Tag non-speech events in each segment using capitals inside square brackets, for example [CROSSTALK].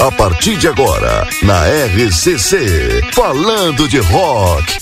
A partir de agora, na RCC, falando de rock.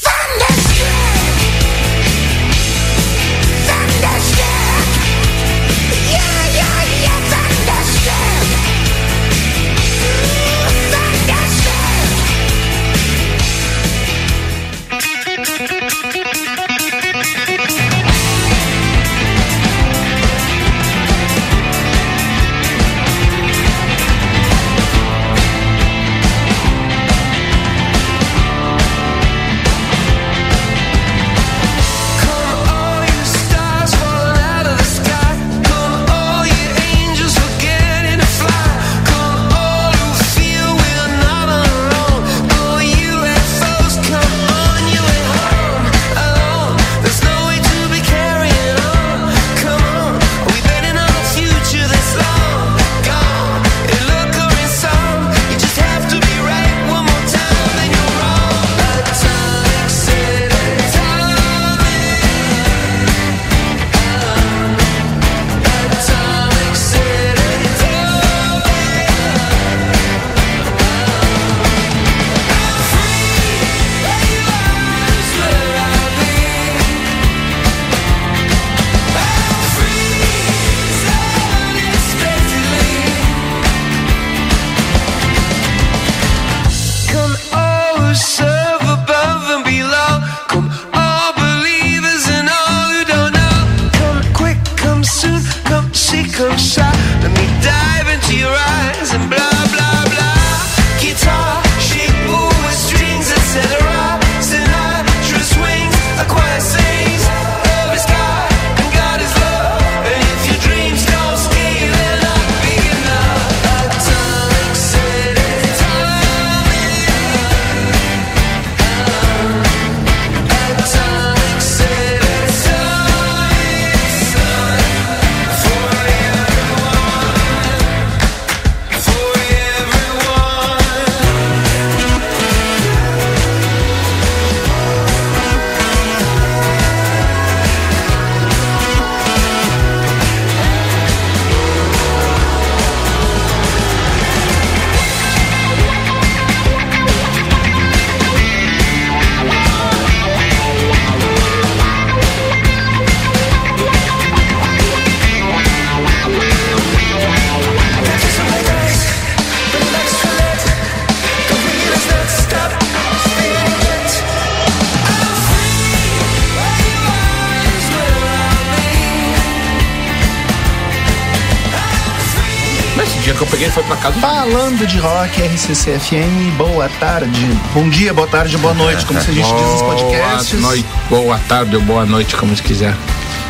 Falando de rock, RCCFM, boa tarde, bom dia, boa tarde, boa noite, como se a gente diz nos podcasts. Boa noite, boa tarde ou boa noite, como se quiser.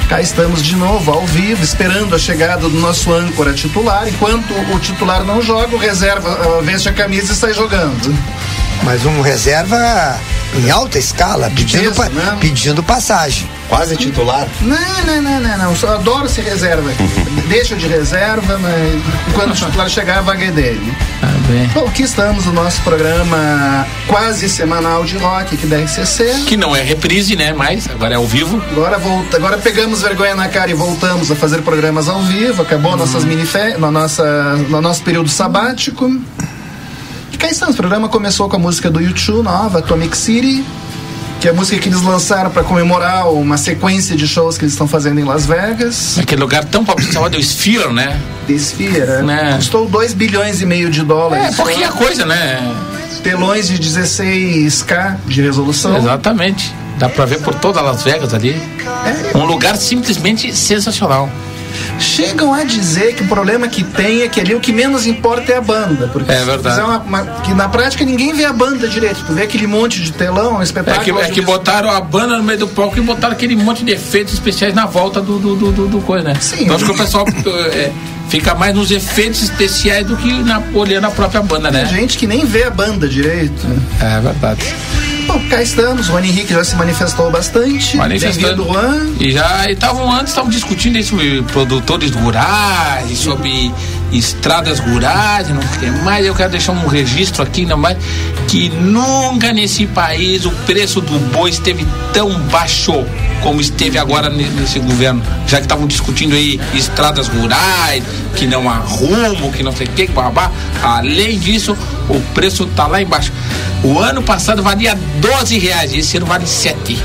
Cá estamos de novo, ao vivo, esperando a chegada do nosso âncora titular. Enquanto o titular não joga, o reserva uh, veste a camisa e sai jogando. Mas um reserva em alta escala, pedindo, pa né? pedindo passagem. Quase titular? Não, não, não, não, não. Eu adoro ser reserva aqui. Deixa de reserva, mas quando o titular chegar, a vaga é dele. Ah, bem. Bom, aqui estamos no nosso programa quase semanal de rock aqui da RCC. Que não é reprise, né? Mas agora é ao vivo. Agora volta, agora pegamos vergonha na cara e voltamos a fazer programas ao vivo. Acabou hum. nossas mini no, nossa, no nosso período sabático. Estamos. O programa começou com a música do YouTube nova, Atomic City que é a música que eles lançaram para comemorar uma sequência de shows que eles estão fazendo em Las Vegas. Aquele lugar tão chamado Sphere, né? The Sphere, né? Custou 2 bilhões e meio de dólares. É, pouquinha coisa, né? Telões de 16K de resolução. Exatamente. Dá pra ver por toda Las Vegas ali. É. Um lugar simplesmente sensacional chegam a dizer que o problema que tem é que ali o que menos importa é a banda. Porque é verdade. Uma, uma, que na prática ninguém vê a banda direito. Tu vê aquele monte de telão, um espetáculo. É que, é que botaram a banda no meio do palco e botaram aquele monte de efeitos especiais na volta do, do, do, do coisa, né? Sim. Então acho que o pessoal. [LAUGHS] é, fica mais nos efeitos especiais do que na, olhando a própria banda, né? Tem gente que nem vê a banda direito. É, é verdade. Bom, cá estamos. O Rony Henrique já se manifestou bastante. Manifestando. Juan. E já estavam antes, estavam discutindo sobre produtores rurais, sobre estradas rurais, não tem mais. Eu quero deixar um registro aqui, ainda mais, que nunca nesse país o preço do boi esteve tão baixo como esteve agora nesse governo, já que estavam discutindo aí estradas rurais, que não há rumo, que não sei o que, babá. Além disso, o preço tá lá embaixo. O ano passado valia 12 reais, esse ano vale 7.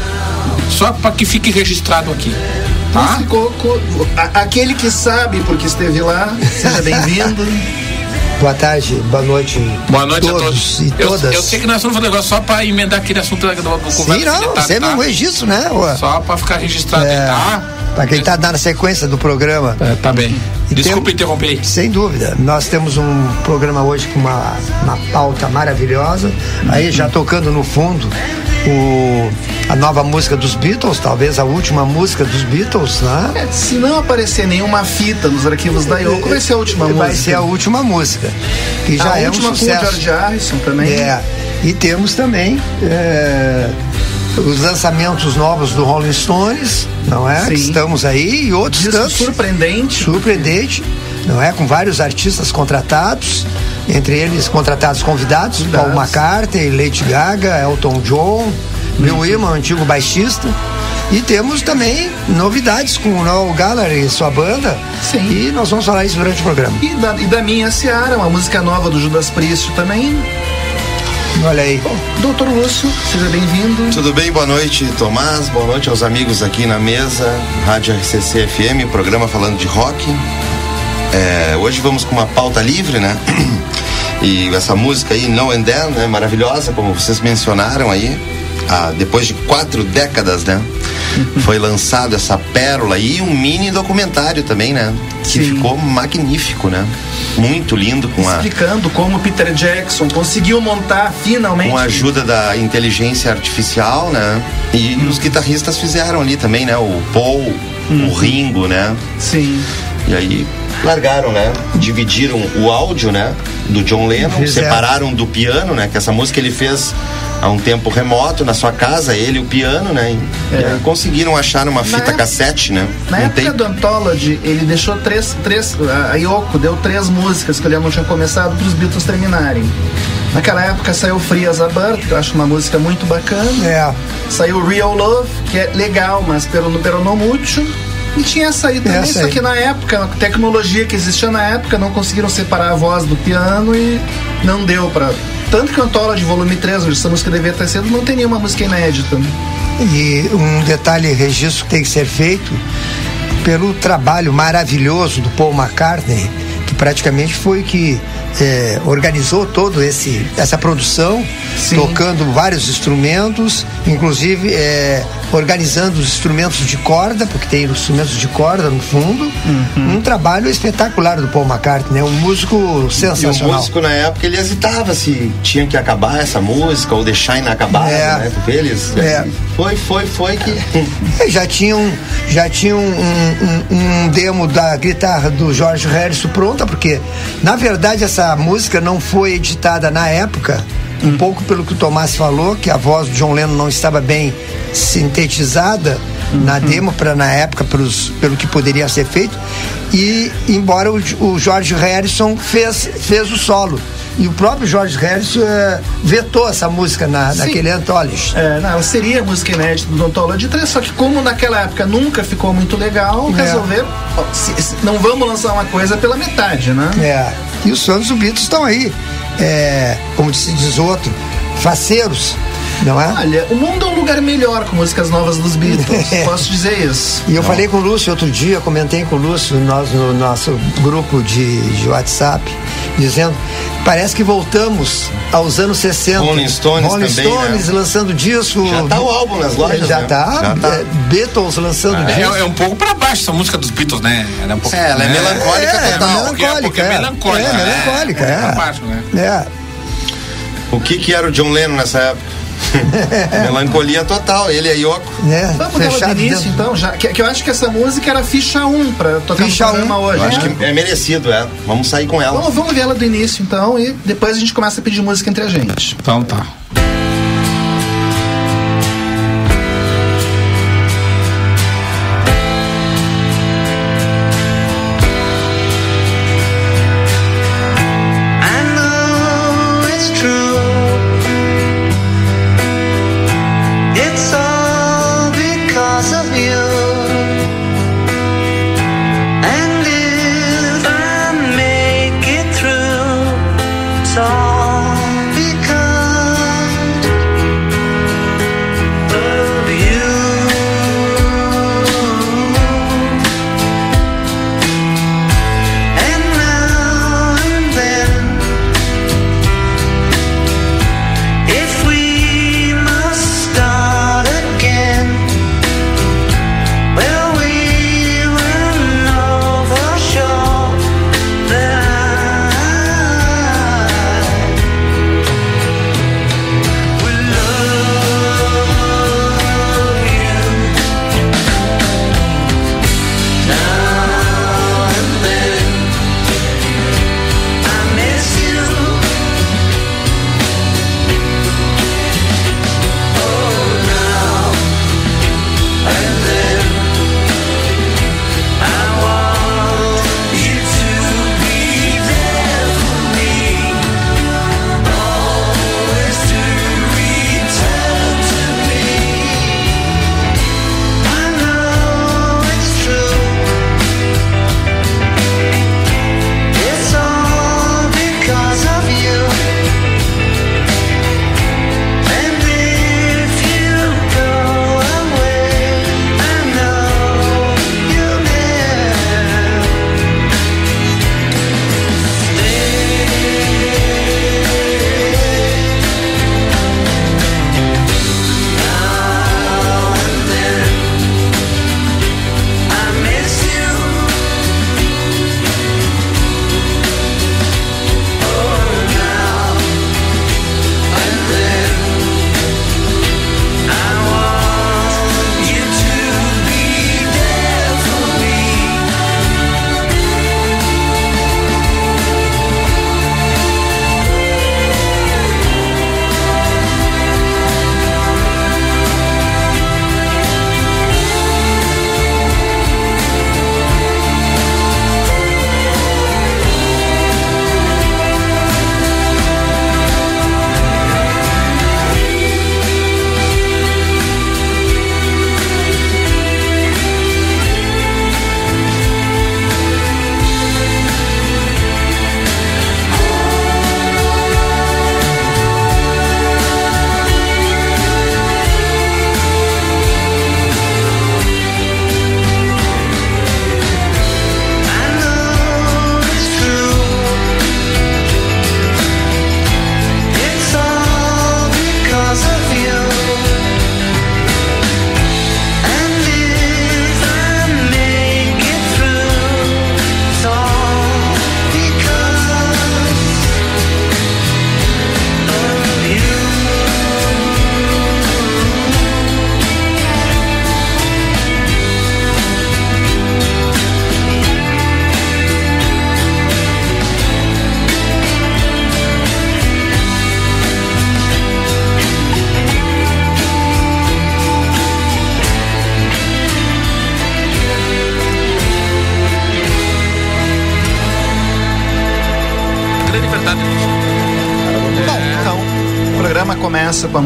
Só para que fique registrado aqui. Tá? Ficou, aquele que sabe porque esteve lá, seja bem-vindo. [LAUGHS] Boa tarde, boa noite. Boa noite todos a todos. E todas. Eu, eu sei que nós vamos fazer negócio só para emendar aquele assunto do, do Sim, não, tá, sempre tá? um registro, né? Ué? Só para ficar registrado é, tá? Para quem está na sequência do programa. É, tá bem. E Desculpe tem, interromper. Sem dúvida. Nós temos um programa hoje com uma, uma pauta maravilhosa. Aí já tocando no fundo o, a nova música dos Beatles, talvez a última música dos Beatles, né? É, se não aparecer nenhuma fita nos arquivos da Yoko, vai ser a última vai música. Vai ser a última música, que já a é um sucesso. com o George Harrison também. É, e temos também é, os lançamentos novos do Rolling Stones, não é? Estamos aí e outros Disco tantos. Surpreendente. Surpreendente, não é? Com vários artistas contratados entre eles contratados convidados. Paul McCartney, Lady Gaga, Elton John, Bill Wyman, antigo baixista. E temos também novidades com o Noel Gallagher e sua banda. Sim. E nós vamos falar isso durante o programa. E da, e da minha Seara, uma música nova do Judas Priest também. Olha aí. Bom, doutor Lúcio, seja bem-vindo. Tudo bem? Boa noite, Tomás. Boa noite aos amigos aqui na mesa. Rádio RCC FM, programa falando de rock. É, hoje vamos com uma pauta livre, né? E essa música aí, No and Then, né? Maravilhosa, como vocês mencionaram aí. Ah, depois de quatro décadas, né? Foi lançado essa pérola e um mini documentário também, né? Que Sim. ficou magnífico, né? Muito lindo com Explicando a... como Peter Jackson conseguiu montar finalmente. Com a ajuda da inteligência artificial, né? E hum. os guitarristas fizeram ali também, né? O Paul, hum. o Ringo, né? Sim. E aí largaram, né? Dividiram o áudio, né? Do John Lennon, Fizeram. separaram do piano, né? Que essa música ele fez há um tempo remoto na sua casa, ele e o piano, né? E, é. e conseguiram achar uma fita época, cassete, né? Na um época tape. do Anthology, ele deixou três, três. A Yoko deu três músicas que ele não tinha começado para os Beatles terminarem. Naquela época saiu Free as a Bird, que eu acho uma música muito bacana. É. Saiu Real Love, que é legal, mas pelo, pelo não mútil. Tinha essa aí também, essa só aí. que na época, a tecnologia que existia na época, não conseguiram separar a voz do piano e não deu para Tanto que Antola de volume 3, onde essa música devia ter sido, não tem nenhuma música inédita. E um detalhe, registro que tem que ser feito pelo trabalho maravilhoso do Paul McCartney, que praticamente foi que é, organizou todo esse essa produção, Sim. tocando vários instrumentos, inclusive é, organizando os instrumentos de corda, porque tem instrumentos de corda no fundo. Uhum. Um trabalho espetacular do Paul McCartney, né? Um músico sensacional. E o músico na época ele hesitava se tinha que acabar essa música ou deixar inacabada, é. né? Porque eles é. foi, foi, foi que é, já tinham já tinham um, um, um demo da guitarra do George Harrison pronta, porque na verdade essa música não foi editada na época um pouco pelo que o Tomás falou, que a voz do John Lennon não estava bem sintetizada uhum. na demo para na época pros, pelo que poderia ser feito e embora o, o George Harrison fez fez o solo e o próprio George Harrison uh, vetou essa música na, naquele Anthology. É, não, seria música inédita do Anthology 3, só que como naquela época nunca ficou muito legal, é. resolveram, ó, se, se, não vamos lançar uma coisa pela metade, né? É, e os fãs do Beatles estão aí é, como se diz outro, faceiros. Não é? Olha, o mundo é um lugar melhor com músicas novas dos Beatles. [LAUGHS] posso dizer isso. E eu não. falei com o Lúcio outro dia, comentei com o Lúcio nós, no nosso grupo de, de WhatsApp, dizendo parece que voltamos aos anos 60. Rolling Stones Rolling também, né? Stones né? lançando disco. Já tá o álbum nas lojas, Já né? tá. Já tá. É, Beatles lançando é, disco. É, é, um pouco pra baixo essa música dos Beatles, né? Ela é, um pouco, é, ela é, melancólica é, total. É melancólica, é, melancólica. É, melancólica, é. é. Baixo, né? É. O que que era o John Lennon nessa época? [LAUGHS] Melancolia total, ele é Yoko. É, Vamos dar do início, então, já, que, que, eu acho que essa música era ficha 1 pra tocar ficha no programa 1. hoje. Eu acho que é merecido, é. Vamos sair com ela. Vamos, vamos ver ela do início, então, e depois a gente começa a pedir música entre a gente. Então tá.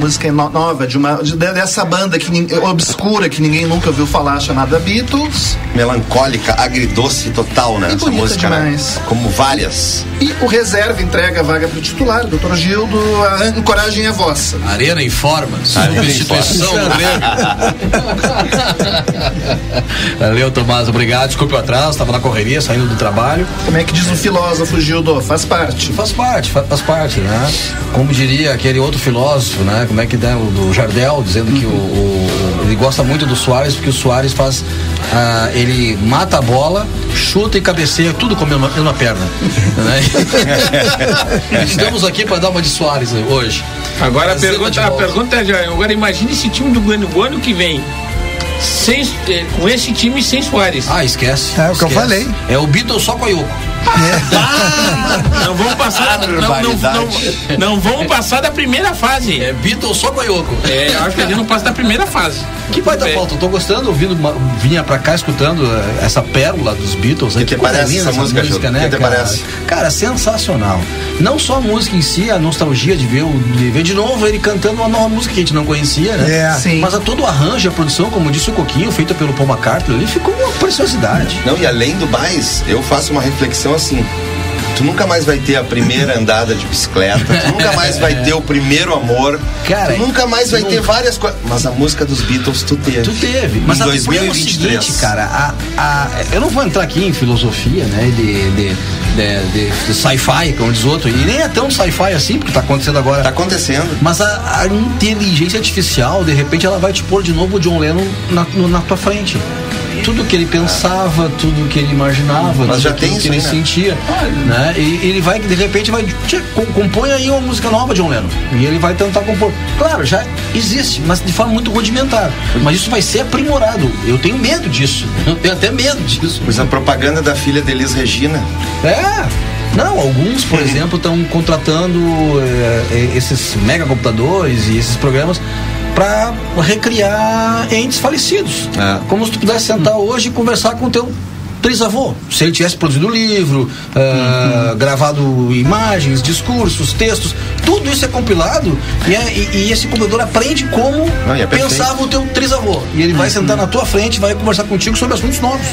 Música no- nova de uma de- dessa banda que obscura que ninguém nunca ouviu falar chamada Beatles Melancólica, agridoce total, né? E Essa música, demais. né? Como várias. e o reserva entrega a vaga para o titular, Dr. Gildo, a ancoragem é vossa. Arena informa. Arena Substituição. [LAUGHS] Valeu, Tomás. Obrigado. Desculpe o atraso. Estava na correria, saindo do trabalho. Como é que diz o filósofo Gildo? Faz parte. Faz parte, fa- faz parte, né? Como diria aquele outro filósofo, né? Como é que dá o do Jardel, dizendo que o, o- ele gosta muito do Soares, porque o Soares faz. ah, ele mata a bola, chuta e cabeceia tudo com a mesma, mesma perna. [LAUGHS] né? Estamos aqui para dar uma de Soares hoje. Agora a pergunta, a pergunta é, já, agora imagine esse time do Grêmio o ano que vem. Sem, eh, com esse time sem Soares. Ah, esquece. É o que eu esquece. falei. É o Beatles só com a Yoko. Não vamos passar. não, não, não, não vamos passar da primeira fase. É Beatles só Yoko. É, acho que a gente não passa da primeira fase. Que baita É. falta, eu tô gostando, ouvindo, uma- vinha pra cá escutando eh, essa pérola dos Beatles. Que coisa parece linda essa música, Gildo? né, Que cara? parece? Cara, sensacional. Não só a música em si, a nostalgia de ver, o- de ver de novo ele cantando uma nova música que a gente não conhecia, né? É. Sim. Mas a todo o arranjo, a produção, como disse o Coquinho, feita pelo Paul McCartney, ali ficou uma preciosidade. Não, e além do mais, eu faço uma reflexão assim. Tu nunca mais vai ter a primeira [LAUGHS] andada de bicicleta, tu nunca mais vai ter o primeiro amor, Cara, tu nunca mais vai ter nunca. várias coisas. Mas a música dos Beatles tu teve. Tu teve. Mas em a- o problema é o 2023. seguinte, cara, a, a- eu não vou entrar aqui em filosofia, né, de, de, de, de- sci-fi, como diz outro, e nem é tão sci-fi assim, porque tá acontecendo agora. Tá acontecendo. Mas a, a inteligência artificial, de repente, ela vai te pôr de novo o John Lennon na, na tua frente. Tudo que ele pensava, tudo que ele imaginava, Mas tudo que isso ele né? sentia, né? E ele vai, de repente, vai "Tchê, com- compõe aí uma música nova, John Lennon. E ele vai tentar compor. Claro, já existe, mas de forma muito rudimentar. Mas isso vai ser aprimorado. Eu tenho medo disso. [LAUGHS] Eu tenho até medo disso. Pois a propaganda da filha de Elis Regina. É. Não, alguns, por [LAUGHS] exemplo, estão contratando eh, eh, esses mega computadores e esses programas para recriar entes falecidos. É. Como se tu pudesse sentar hoje e conversar com o teu trisavô. Se ele tivesse produzido livro, ah, gravado imagens, discursos, textos, tudo isso é compilado e, é- e- e esse computador aprende como Não, e é pensava o teu trisavô. E ele vai sentar na tua frente e vai conversar contigo sobre assuntos novos.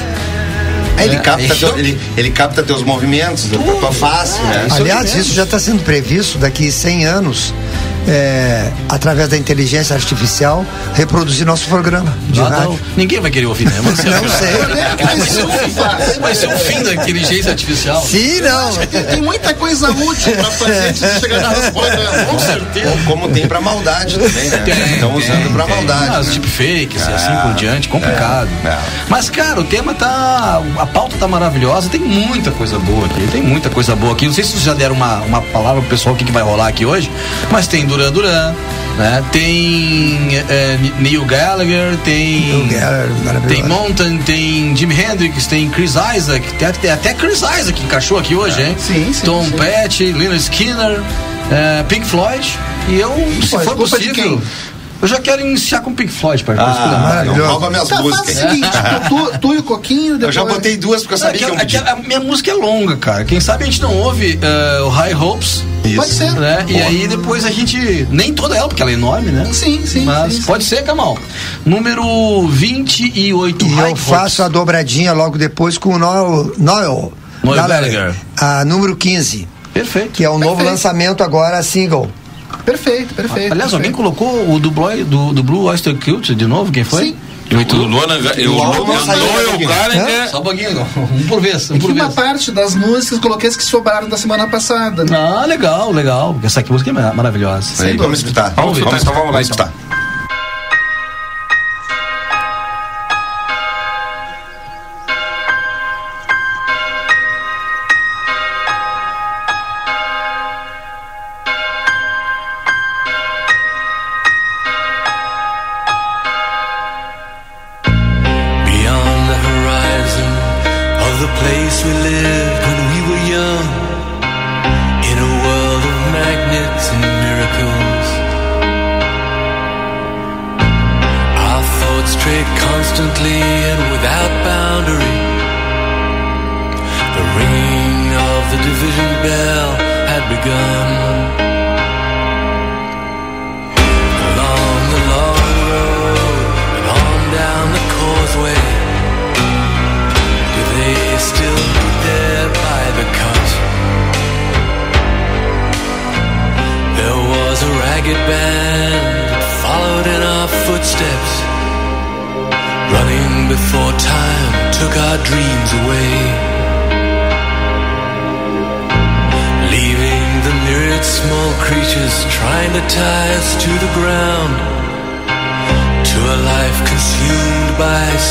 É, ele, É, capta é teu- ele, ele capta teus movimentos, a tua face, né? isso Aliás, isso já está sendo previsto daqui 100 anos, é, através da inteligência artificial, reproduzir nosso programa de Ah, rádio. não. Ninguém vai querer ouvir, né? Mas, [LAUGHS] Não sei. Vai ser o que faz. Vai ser o fim da inteligência artificial. Sim, não. Tem, tem muita coisa útil para fazer antes de chegar na resposta. Com certeza. Como tem pra maldade também, né? Estão usando pra maldade. As né? deepfakes e assim por diante, complicado. é, é. Mas, cara, o tema tá. A pauta tá maravilhosa, tem muita coisa boa aqui. Tem muita coisa boa aqui. Não sei se vocês já deram uma, uma palavra pro pessoal o que, que vai rolar aqui hoje, mas tem Duran Duran, né? Tem é, Neil Gallagher, tem. Neil Gallagher, tem Mountain, tem Jimi Hendrix, tem Chris Isaac, tem até, até Chris Isaac encaixou aqui hoje, hein? Sim, sim, Tom sim. Petty, Lynyrd Skinner, é, Pink Floyd. E eu, se for possível? Eu já quero iniciar com Pink Floyd, para Ah, não Maravilhoso. rouba minhas Tá, faz o músicas. seguinte, tu, tu e o Coquinho, Eu depois... já botei duas porque eu sabia que eu podia. aquela- a minha música é longa, cara. Quem sabe a gente não ouve eh, o High Hopes, Pode ser. né? E aí depois a gente. Nem toda ela, porque ela é enorme, né? Sim, sim, Mas sim, sim. pode ser, Kamal. Número 28, E High eu faço a Hopes. dobradinha logo depois com o Noel, Noel, Noel Gallagher, a número 15, Perfeito. que é o novo lançamento agora, single. Perfeito, perfeito. Aliás, alguém perfeito. colocou o do, Blue- do, do Blue Oyster Cult de novo? Quem foi? Sim. O Luana, eu, O álbum eu, Noel aqui. Gallagher, Só um pouquinho, [LAUGHS] um por vez, um E por uma vez. parte das músicas coloquei as que sobraram da semana passada. né? Ah, legal, legal. Essa aqui música é mar- maravilhosa. Aí, vamos escutar. Vamos escutar, então vamos lá, escutar.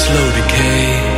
Slow decay.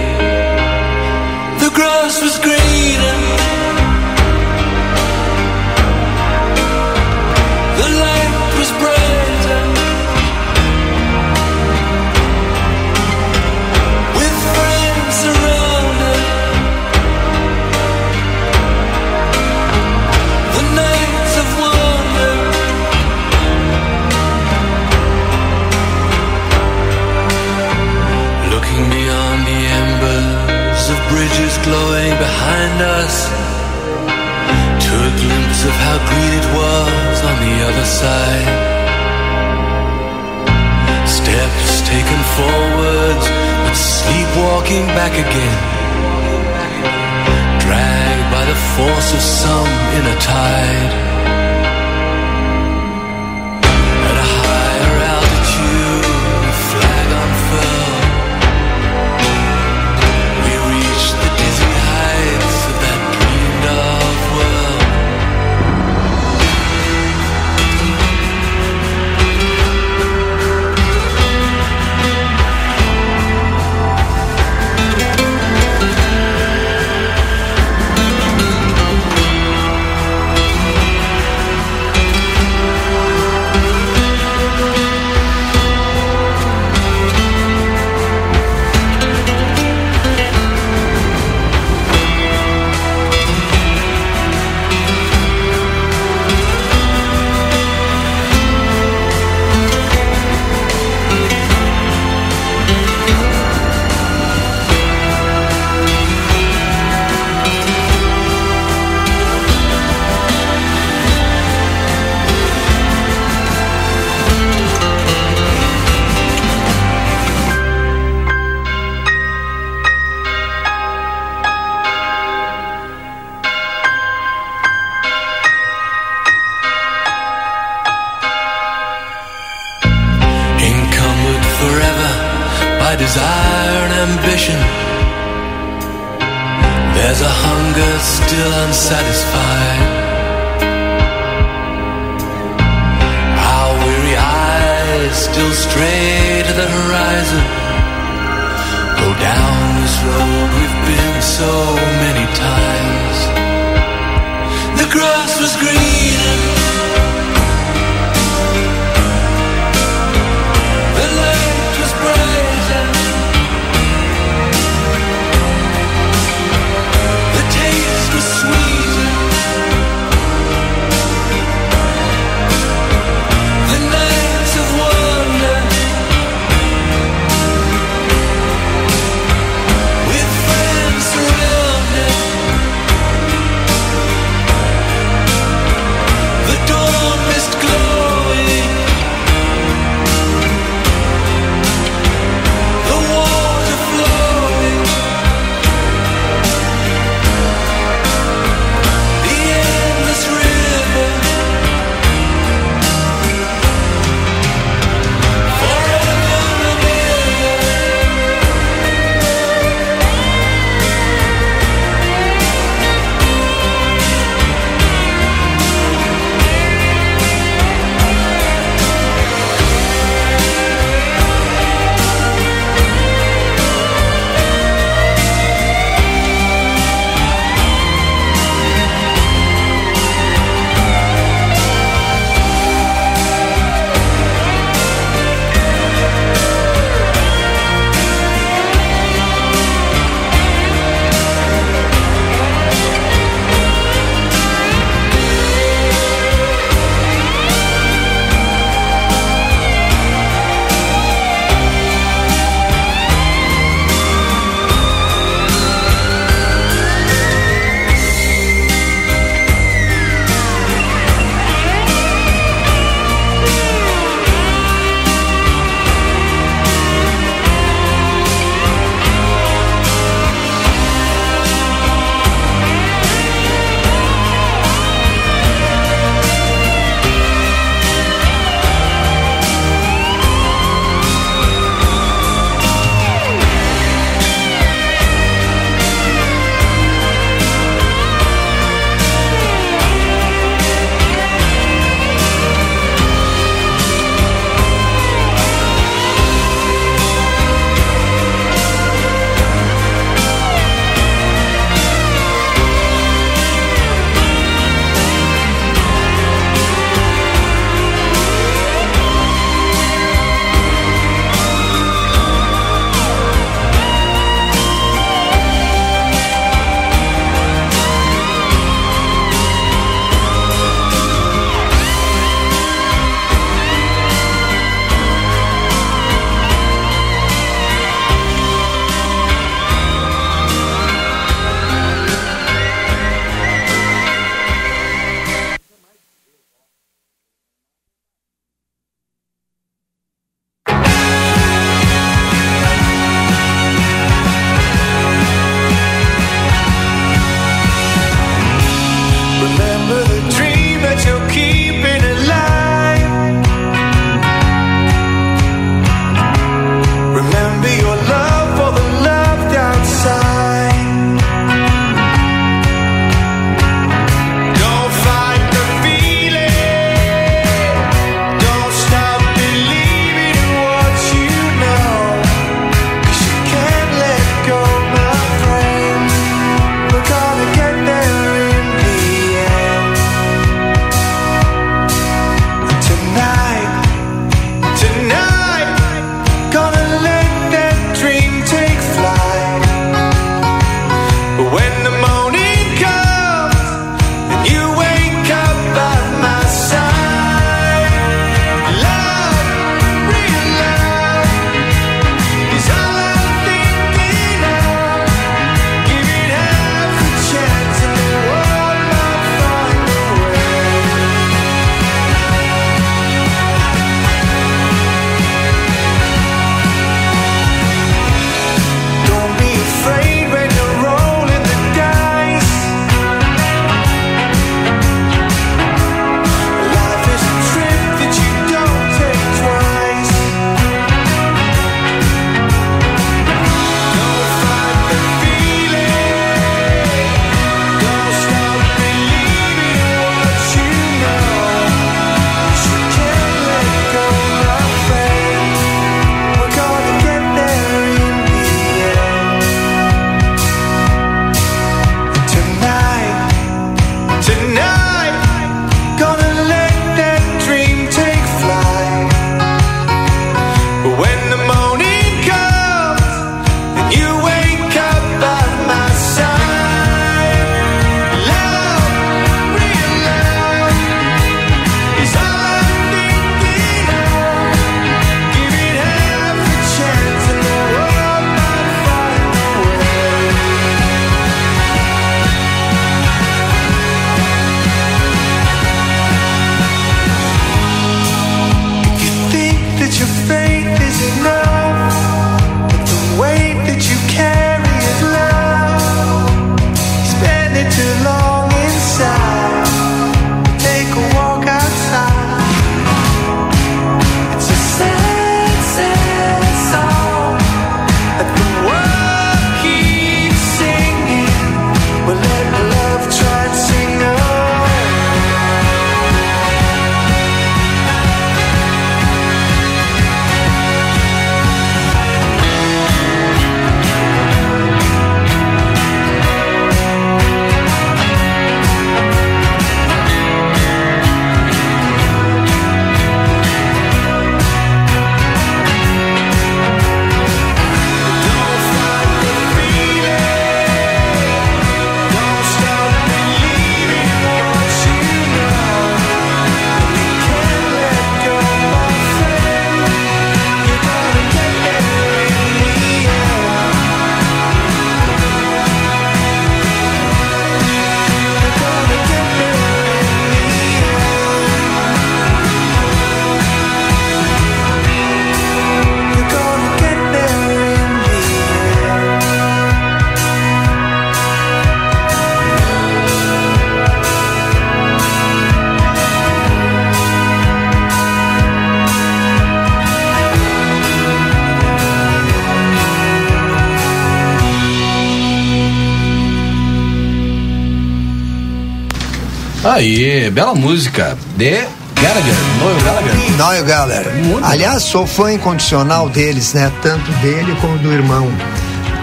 Aí, bela música. De Gallagher, Noel Gallagher. Noel Gallagher. Muito Aliás, sou fã incondicional deles, né? Tanto dele como do irmão.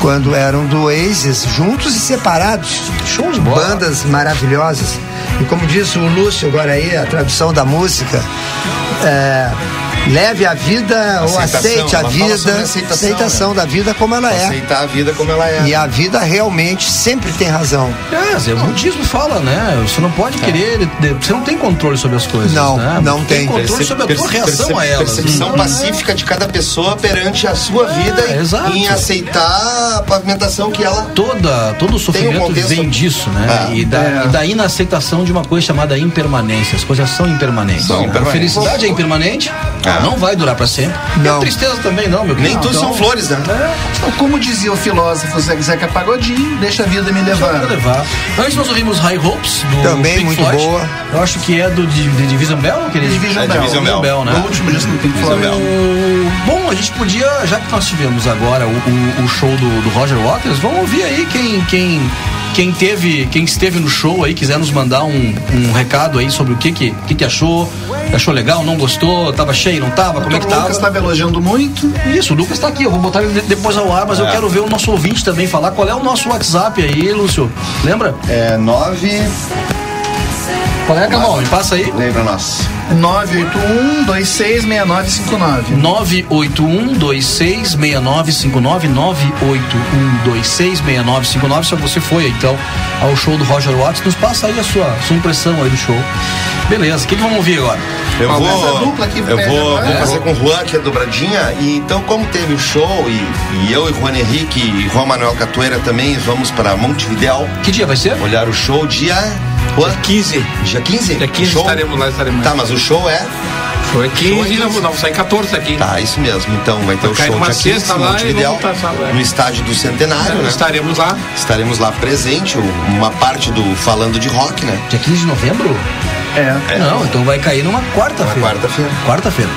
Quando eram do Oasis, juntos e separados. Show de bola. Bandas maravilhosas. E como disse o Lúcio agora aí, a tradução da música, é, leve a vida ou Aceitação, aceite a vida, sobre aceitação, né? da vida como ela é. Aceitar a vida como ela é. E a vida realmente sempre tem razão. É, o budismo fala, né? Você não pode querer. Você não tem controle sobre as coisas. Não, né? não Você tem. controle sobre a tua perce- reação perce- a elas. Percepção Então, pacífica de cada pessoa perante a sua vida É, e- exato. em aceitar a pavimentação que ela Toda, todo o sofrimento contexto- vem disso, né? Ah, e, da, e da inaceitação de uma coisa chamada impermanência. As coisas são impermanentes. São A impermanentes. felicidade é impermanente, Ah. não vai durar pra sempre. E Não. a tristeza também não, meu nem querido. tudo Então, são flores, né? Então, como dizia o filósofo Zé- Zeca Pagodinho, deixa a vida me levar. Levar. Antes nós ouvimos High Hopes do Também Pink muito Floyd. boa. Eu acho que é do de, de Division Bell, querido? Division É, Bell. Division Bell. né? O último disco do Pink Floyd. Bom, a gente podia, já que nós tivemos agora o, o- o show do, do Roger Waters, vamos ouvir aí quem, quem, quem teve, quem esteve no show aí, quiser nos mandar um, um recado aí sobre o que que, que que achou, achou legal, não gostou, tava cheio, não tava, como é que O tava? Lucas estava elogiando muito. Isso, o Lucas tá aqui, eu vou botar ele de- depois ao ar, mas eu É. quero ver o nosso ouvinte também falar qual é o nosso WhatsApp aí, Lúcio. Lembra? É nove. Qual é? Me passa aí. Lembra nós. 981 266959. 981-266959, 981-266959. Se você foi então ao show do Roger Watts, nos passa aí a sua, sua impressão aí do show. Beleza, o que, que vamos ouvir agora? Eu Ó, vou, dupla aqui eu vou, agora. vou fazer com o Juan, que é dobradinha. E então, como teve o show, e, e eu e Juan Henrique e Juan Manuel Catoeira também vamos para Montevidéu Que dia vai ser? olhar o show dia. Juan? 15. Dia 15? Dia 15 show? estaremos lá, estaremos lá. Tá, mas o show é. Foi 15 Show é não, 15. não, sai 14 aqui. Tá, isso mesmo. Então vai ter o Vai cair show dia 15 sexta lá e passar lá. no estádio do Centenário, né? Estaremos lá. Estaremos lá presente, o- uma parte do Falando de Rock, né? Dia 15 de novembro? É. Não, então vai cair numa quarta-feira. Uma quarta-feira. Quarta-feira.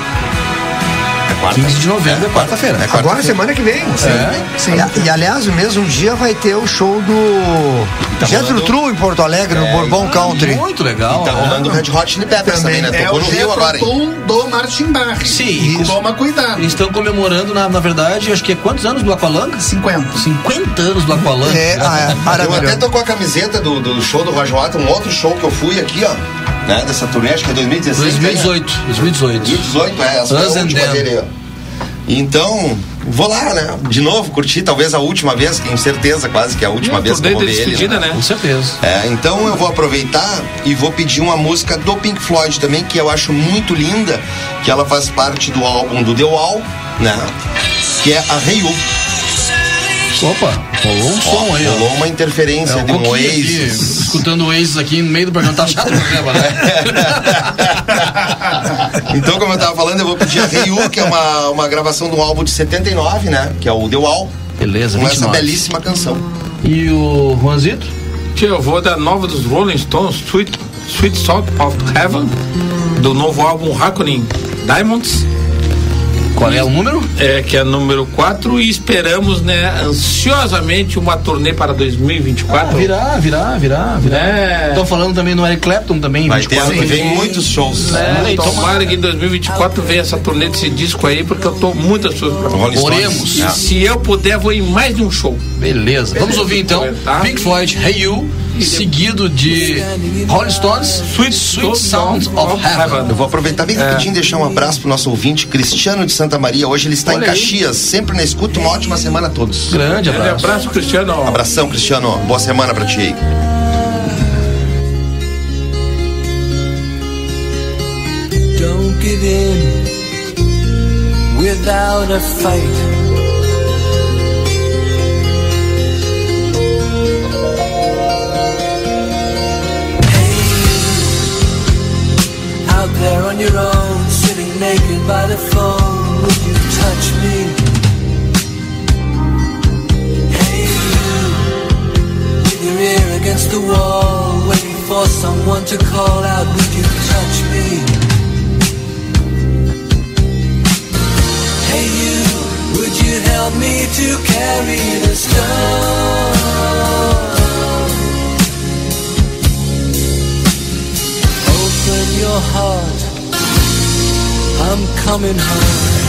É quarta. 15 de novembro é quarta-feira. É Agora, quarta-feira. semana que vem. É. Sim. E, e, aliás, o mesmo dia vai ter o show do Tá Jethro rolando- True em Porto Alegre, no É, Bourbon Country. Muito legal. E tá né? rolando o Red Hot Chili Peppers também, né? É Tocou o no Rio Jethro agora, hein? Do Martin Bach. Sim, Isso. Toma cuidado. Eles estão comemorando, na, na verdade, acho que é quantos anos do Aqualung? 50. 50 anos do Aqualung. É, ah, é, [LAUGHS] Eu até tô com a camiseta do, do show do Roger Waters, um outro show que eu fui aqui, ó. Né, dessa turnê, acho que é 2016. 2018. 2018. 2018, é, essa foi a última dele. Então, vou lá, né? De novo, curtir, talvez a última vez, com certeza, quase que é a última vez que eu vou ver ele. despedida, né? Com certeza. É, então eu vou aproveitar e vou pedir uma música do Pink Floyd também, que eu acho muito linda, que ela faz parte do álbum do The Wall, né? Que é a Hey You. Opa, rolou um som aí, ó. Rolou uma interferência É, de um pouquinho aqui, Oasis. escutando o Oasis aqui no meio do programa, tá chato o programa, né? [LAUGHS] então, como eu tava falando, eu vou pedir a You, que é uma, uma gravação de um álbum de 79, né? Que é o The Wall, Beleza, com essa 29. belíssima canção. E o Juanzito? Tia, eu vou da nova dos Rolling Stones, Sweet, Sweet Salt of Heaven, do novo álbum Happening Diamonds, Qual é o número? é, que é número 4, e esperamos, né, ansiosamente uma turnê para 2024. Ah, virá, virá, virá, virá. É. Estão falando também no Eric Clapton também, Vai ter 24. ano que vem muitos shows. É, e tomara que em 2024 venha essa turnê desse disco aí, porque eu tô muito ansioso pra. Oremos. E se eu puder, vou em mais de um show. Beleza. Vamos ouvir então Tá. Pink Floyd, Hey You, seguido de Rolling Stones, Sweet, Sweet Sounds of Heaven. Eu vou aproveitar bem rapidinho e deixar um abraço pro nosso ouvinte, Cristiano de Santa Maria. Hoje ele está Olha em aí. Caxias, sempre na escuta. Uma ótima semana a todos. Grande Grande abraço. abraço, Cristiano. Abração, Cristiano. Boa semana pra ti aí. Don't give in without a fight. There on your own, sitting naked by the phone, would you touch me? Hey, you, with your ear against the wall, waiting for someone to call out, would you touch me? Hey you, would you help me to carry the stone? Your heart. I'm coming home.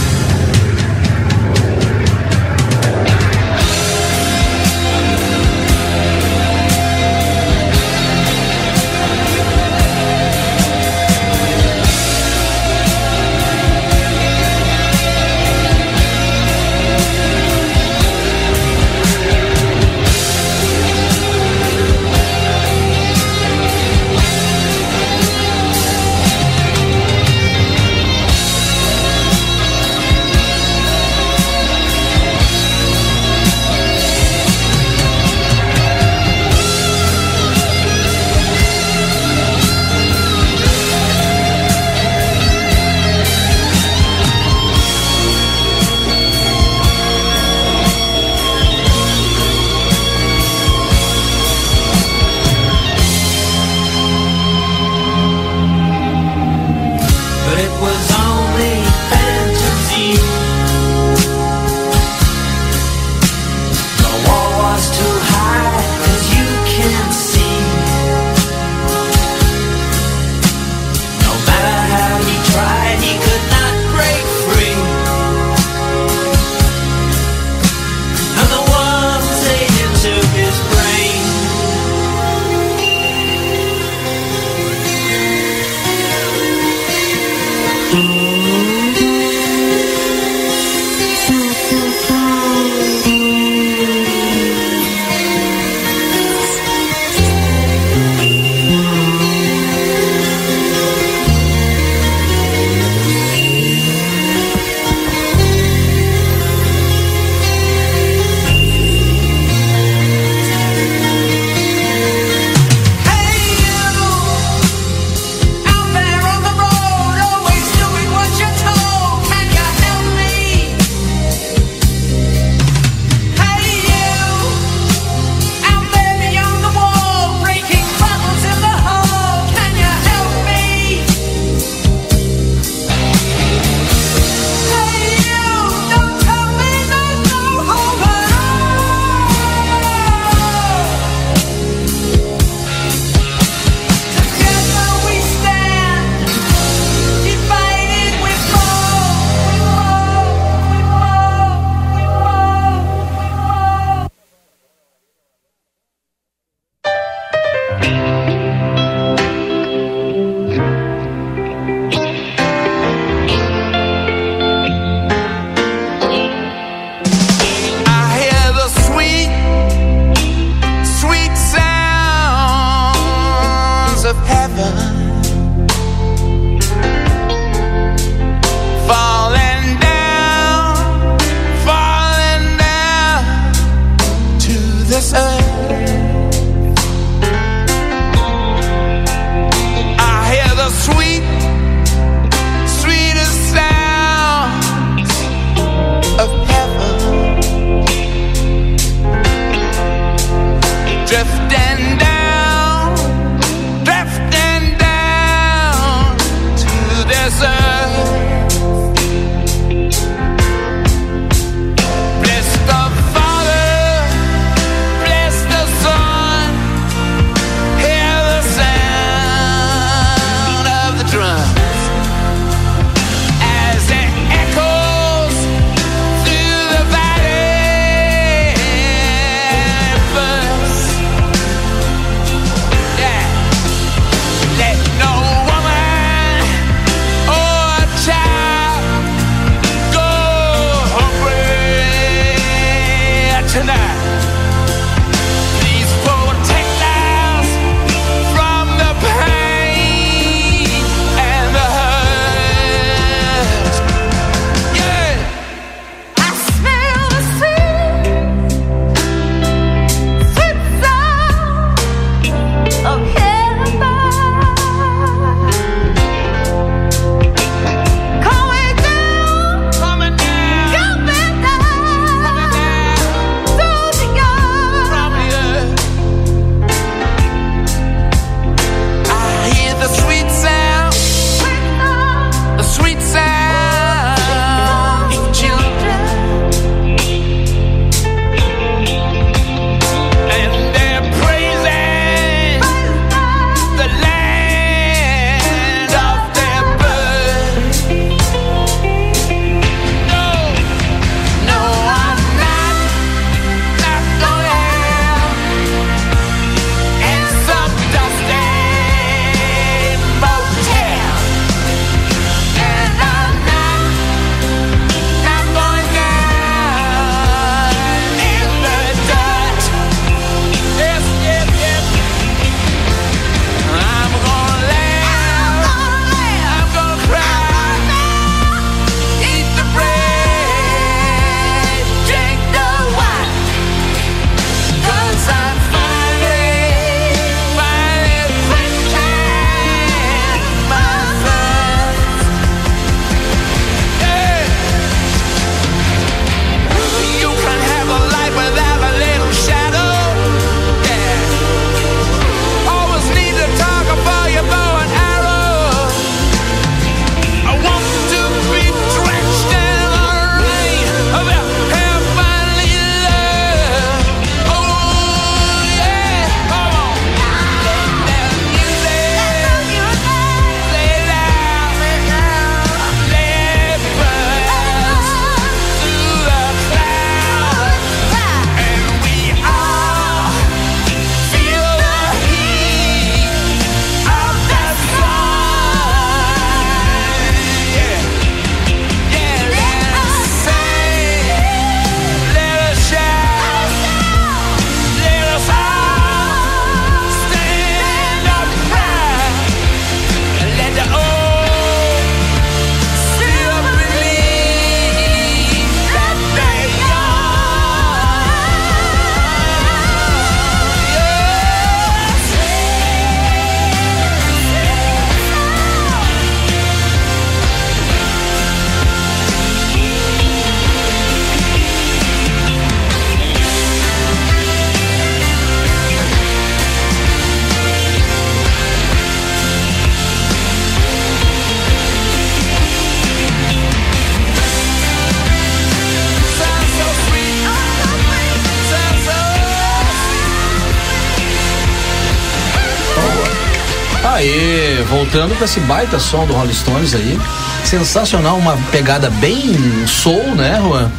Aê, voltando para esse baita som do Rolling Stones aí. Sensacional, uma pegada bem soul, né, Juan?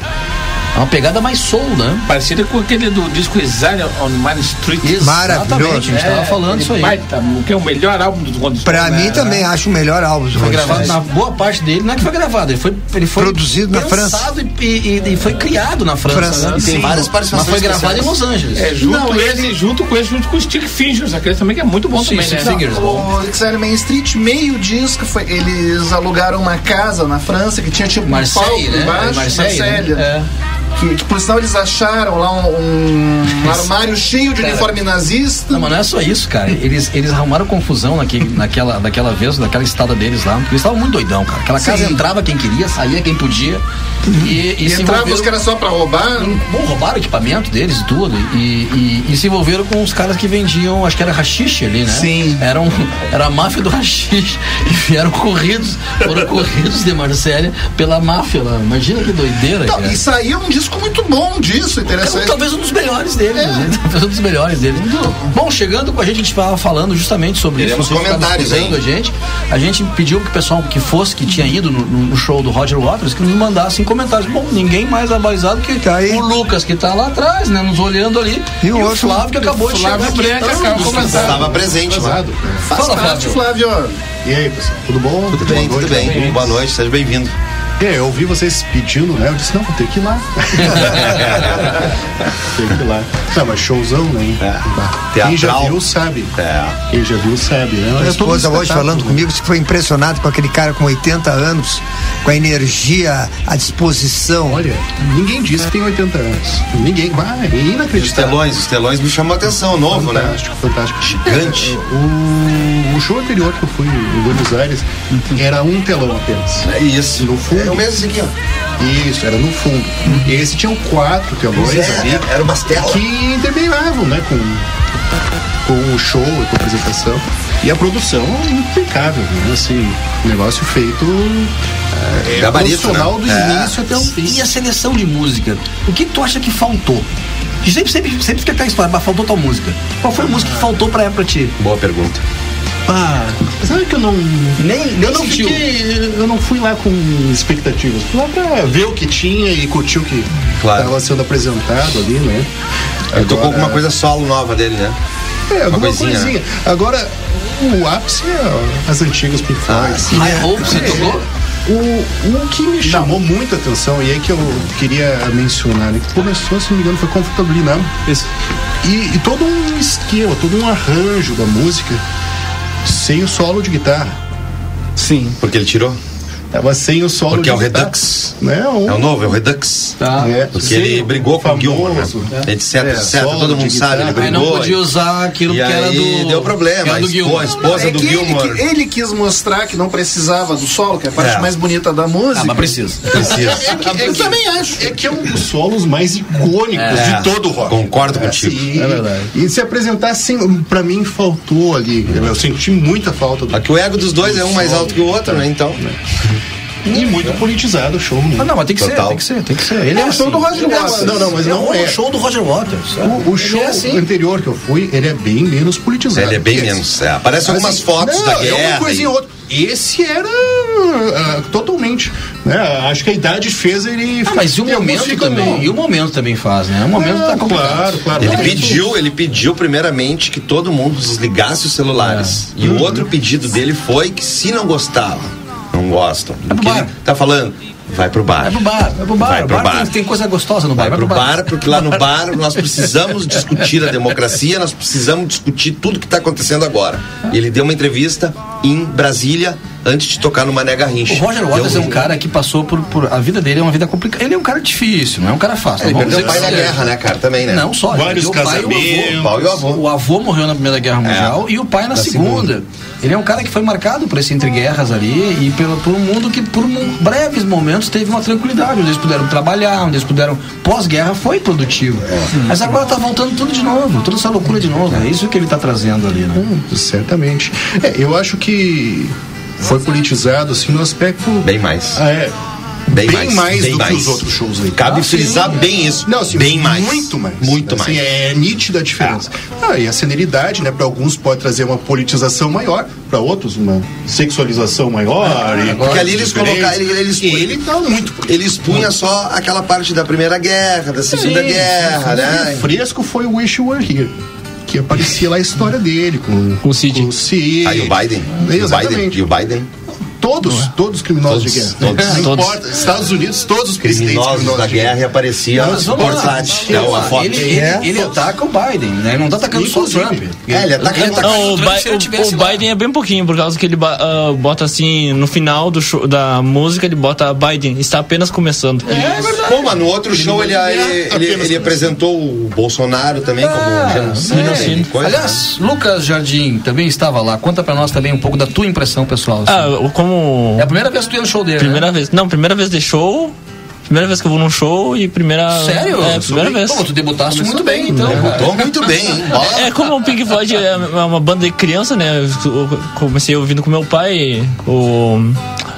É uma pegada mais soul, né? Parecida com aquele do disco Exile on Main Street. Maravilhoso. A gente tava falando isso aí. Baita, que é o melhor álbum do Rolling Stones. Pra né? mim também acho o melhor álbum do Foi gravado na boa parte dele, não é que foi gravado, ele foi, ele foi Produzido na pensado E, e- e foi criado na França. França, né? e tem várias Mas participações foi gravado em. Los Angeles. É, junto Não, esse, junto com esse, junto com o Stick Fingers, aquele também que é muito bom Sim, também, Stick né? Fingers. O Exile Main Street, meio disco, foi, eles alugaram uma casa na França que tinha tipo Marseille, um palco né? embaixo, Marseille, né? Marseille, É. que, que por sinal eles acharam lá um, um [LAUGHS] armário cheio de Cara. uniforme nazista. Não, mas não é só isso, cara. Eles, eles arrumaram confusão naquele, naquela, naquela vez, naquela estada deles lá. Porque eles estavam muito doidão, cara. Aquela casa Sim. entrava quem queria, saía quem podia. E, e, E se entravam os que era só pra roubar. Bom, roubaram o equipamento deles e tudo. E, e, e se envolveram com os caras que vendiam, acho que era rachixe ali, né? Sim. Era, um, era a máfia do rachixe. [LAUGHS] E vieram corridos, foram corridos de Marselha pela máfia lá. Imagina que doideira, Então, cara. e saiu um disco muito bom disso, É, interessante. talvez um dos melhores deles, É. né? talvez um dos melhores deles. Bom, chegando com a gente, a gente estava falando justamente sobre Teremos isso. comentários, escutando hein? A gente, a gente pediu que o pessoal que fosse, que tinha ido no, no- show do Roger Waters, que nos mandassem comentários. Bom, ninguém mais abalizado que Tá aí. o Lucas, que tá lá atrás, né? Nos olhando ali. E o outro? Flávio, que acabou de Flávio chegar Branca, aqui. acabou de Ambos começar. Estava presente lá. Fala, Faz parte, Flávio. Flávio. E aí, pessoal, tudo bom? Tudo bem, Boa tudo bem. Boa noite, seja bem-vindo. É, eu ouvi vocês pedindo, né? Eu disse, não, vou ter que ir lá. [LAUGHS] Tem que ir lá. Não, mas showzão, né? Bah, Quem já viu sabe. É. Quem já viu sabe, né? Minha É esposa hoje falando né? comigo disse que foi impressionado com aquele cara com 80 anos, com a energia, a disposição. Olha, ninguém disse que tem 80 anos. Ninguém. Vai, é Os inacreditável. telões, os telões me chamam a atenção, novo, né? Fantástico, fantástico. Gigante. O, o show anterior que eu fui em Buenos Aires era um telão apenas. É isso. No fundo. É mesmo esse aqui, ó. Isso, era no fundo. E esse tinham quatro telões ali. É, era umas telas. que intermeavam, né, com, com o show e com a apresentação. E a produção impecável, né? Assim, um negócio feito é, Gabarito, profissional né? do É. início até o fim. E a seleção de música? O que tu acha que faltou? Sempre, sempre, sempre fica aquela história, mas faltou tal música. Qual foi a música que faltou pra, pra ti? Boa pergunta. Ah, sabe que eu não. Nem, nem Eu não sentiu. fiquei. Eu não fui lá com expectativas. Fui lá pra ver o que tinha e curtir o que Claro. estava sendo apresentado ali, né? Ele tocou Agora- alguma coisa solo nova dele, né? É, alguma coisinha, coisinha. Agora, o ápice é as antigas Pink Floyd. sim. High Hopes, você tocou? O, o que me chamou muita atenção, e é que eu queria mencionar, né? Que começou, se não me engano, foi Comfortably Numb. E, e todo um esquema, todo um arranjo da música sem o solo de guitarra. Sim. Porque ele tirou. Tava sem o solo Porque de é o. Redux. Né? Um, É o novo, é o Redux. Tá. é, Porque sem ele brigou com o Gilmore, né? né? Etc, É, etc. Todo mundo sabe, ele guitarra. Aí não brigou. podia usar aquilo E que era aí do. deu problema. que do Gilmore. a esposa é do que ele, Gilmore. que- ele quis mostrar que não precisava do solo, que é a parte É. mais bonita da música. Ah, mas precisa. [LAUGHS] Precisa. Eu também acho. É que é um dos solos mais icônicos É, de todo o rock. concordo contigo. E, É verdade. E se apresentar assim, pra mim faltou ali. Eu senti muita falta do. Aqui o ego dos dois é um mais alto que o outro, né? Então. E muito politizado o show, né? Ah, não, mas tem que ser, Total. tem que ser, tem que ser. Ele é, o show assim. do Roger Não, Waters. não, não, mas não o é. show do Roger Waters. O, o show Ele é assim. anterior que eu fui, ele é bem menos politizado. Ele é bem menos. É, aparece algumas Assim, fotos não, da É uma guerra. coisinha e- ou outra. Esse era ah, totalmente. Né? Acho que a idade fez ele. Ah, mas e o momento também? bom. E o momento também faz, né? O momento Ah, tá complicado. claro, claro. Ele Mas- pediu, ele pediu primeiramente que todo mundo desligasse os celulares. É. E Uhum. o outro pedido dele foi que se não gostava, não gostam. pro o que bar. ele tá falando? Vai pro bar. Vai pro bar, vai pro bar. Vai pro bar, bar. Tem, tem coisa gostosa no bar. Vai pro bar, porque lá no bar nós precisamos discutir a democracia, nós precisamos discutir tudo que está acontecendo agora. E ele deu uma entrevista em Brasília antes de tocar no Mané Garrincha. O Roger Waters é Deu- um cara que passou por, por. A vida dele é uma vida complicada. Ele é um cara difícil, não é um cara fácil. Ele perdeu o pai dizer na é. guerra, né, cara? Também, né? Não só. ele Vários perdeu o pai e o avô. casamentos. O pai o avô. O avô morreu na Primeira Guerra Mundial e o pai na Na segunda. Ele é um cara que foi marcado por esse entre guerras ali e pelo, por um mundo que, por um- breves momentos, teve uma tranquilidade. Onde eles puderam trabalhar, onde eles puderam. Pós-guerra foi produtivo. Mas agora tá voltando tudo de novo, toda essa loucura de novo. É isso que ele tá trazendo ali, né? Hum, certamente. É, eu acho que foi politizado assim no aspecto. Bem mais. Ah, é, bem, mais, mais, bem do mais. que os outros shows aí. Cabe Ah, frisar sim. bem isso. Não, assim, bem mais. Muito mais. Muito Assim, mais. É nítida a diferença. Ah, e a senilidade, né? Para alguns pode trazer uma politização maior, para outros uma sexualização maior. e Porque ali eles colocaram, ele, ele, E ele tá muito. ele expunha só aquela parte da Primeira Guerra, da Segunda Sim, Guerra, né? sim. Fresco foi o Wish You Were Here. Que aparecia lá a história dele com, Com o Cid. Com o Cid. Aí o Biden. O Biden. Exatamente. E o Biden. Todos, todos os criminosos Todos, de guerra. todos. Não Todos. importa. Estados Unidos, todos os presidentes Criminosos da guerra e aparecia Mas vamos lá. portátil. É uma foto. Ele, ele, ele ataca o Biden, né? Ele não tá atacando só o. Trump. É, ele ataca- atacando Não, o, se ele o- tivesse o lá. Biden é bem pouquinho, por causa que ele ah, bota assim, no final do show, da música, ele bota Biden, está apenas começando. É verdade. Pô, mas no outro show ele, ele, ele, ele apresentou o Bolsonaro também como. É. e coisa, Aliás, Lucas Jardim também estava lá. Conta pra nós também um pouco da tua impressão pessoal. assim. Ah, eu- como. É a primeira vez que tu ia no show dele, Primeira né? vez. Não, primeira vez de show. Primeira vez que eu vou num show e primeira. Sério? É, primeira vez. Pô, tu debutaste muito bem, então. cara. Tô muito bem, hein? Ó, É, como o Pink Floyd é uma banda de criança, né? Eu comecei ouvindo com meu pai, o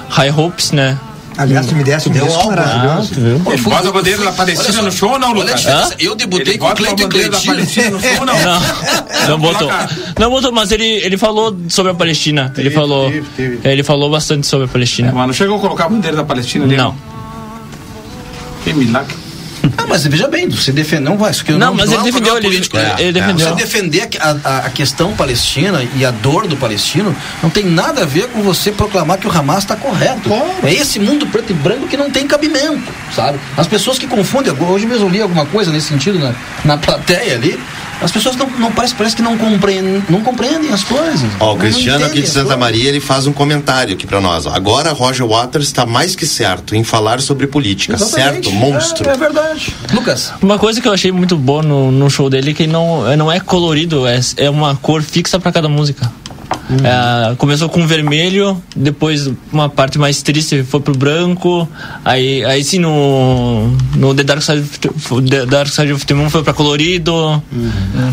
High Hopes, né? Aliás, tu me desse um Deu disco maravilhoso. fui- bota a bandeira da só, no show ou não, Lucas? Eu debutei com o bandeira da Cleitinho. Palestina no show ou não? Não, não botou. Não botou, mas ele, ele falou sobre a Palestina. ele falou. teve, teve. Ele falou bastante sobre a Palestina. Mas não chegou a colocar a bandeira da Palestina ali? Não. Que milagre. Ah, mas veja bem, você defende, não vai, isso aqui Não, mas é ele um defendeu, ele- político, ele- né? ele defendeu. Você defender a, a- a questão palestina e a dor do palestino não tem nada a ver com você proclamar que o Hamas está correto. É esse mundo preto e branco que não tem cabimento, sabe? As pessoas que confundem, hoje mesmo eu li alguma coisa nesse sentido na, na plateia ali, as pessoas não, não parece, parece que não compreendem, não compreendem as coisas. Ó, o Cristiano aqui de Santa coisas. Maria, ele faz um comentário aqui pra nós. ó. Agora Roger Waters está mais que certo em falar sobre política. Exatamente. Certo, monstro. É, é verdade. Lucas, Uma coisa que eu achei muito boa no, no show dele é que não, não é colorido, é, é uma cor fixa pra cada música. É, começou com vermelho, depois uma parte mais triste foi pro branco, aí, aí sim no, no The Dark Side, of- The Dark Side of the Moon foi pra colorido,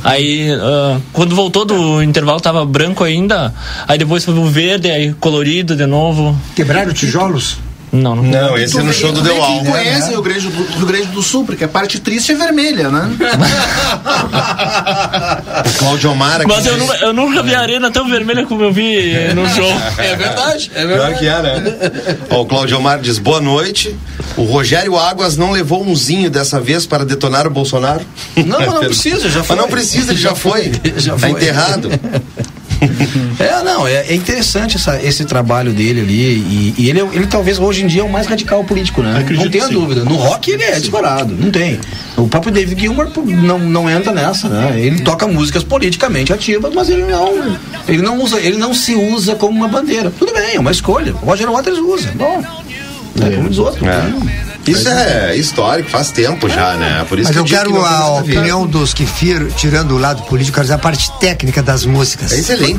aí ah, quando voltou do intervalo tava branco ainda, aí depois foi pro verde, aí colorido de novo. Quebraram tijolos? Não, não. Não, esse é no show do vê The Wall. Quem conhece o Rio Grande, do, Rio Grande do Sul, porque a parte triste é vermelha, né? O Claudio Omar aqui. Mas eu, nunca- eu nunca vi a arena tão vermelha como eu vi no show. é verdade, é Pior verdade. que é, né? Ó, o Claudio Omar diz boa noite. O Rogério Águas não levou umzinho dessa vez para detonar o Bolsonaro? Não, mas não [LAUGHS] precisa, já foi. Mas não precisa, ele já [LAUGHS] foi. Já tá foi. enterrado. [LAUGHS] É, não, é, é interessante essa- esse trabalho dele ali. E, e ele, é- ele talvez hoje em dia é o mais radical político, né? Acredito não tenha sim. dúvida. No rock ele é disparado, não tem. O próprio David Gilmour pô, não, não entra nessa, né? Ele toca músicas politicamente ativas, mas ele não. Ele não usa, ele não se usa como uma bandeira. Tudo bem, é uma escolha. O Roger Waters usa. Bom. É como diz outro. É. Isso é histórico, faz tempo já, né? Por isso Mas que eu digo quero que a opinião dos que firam, tirando o lado político, quero dizer a parte técnica das músicas. É excelente.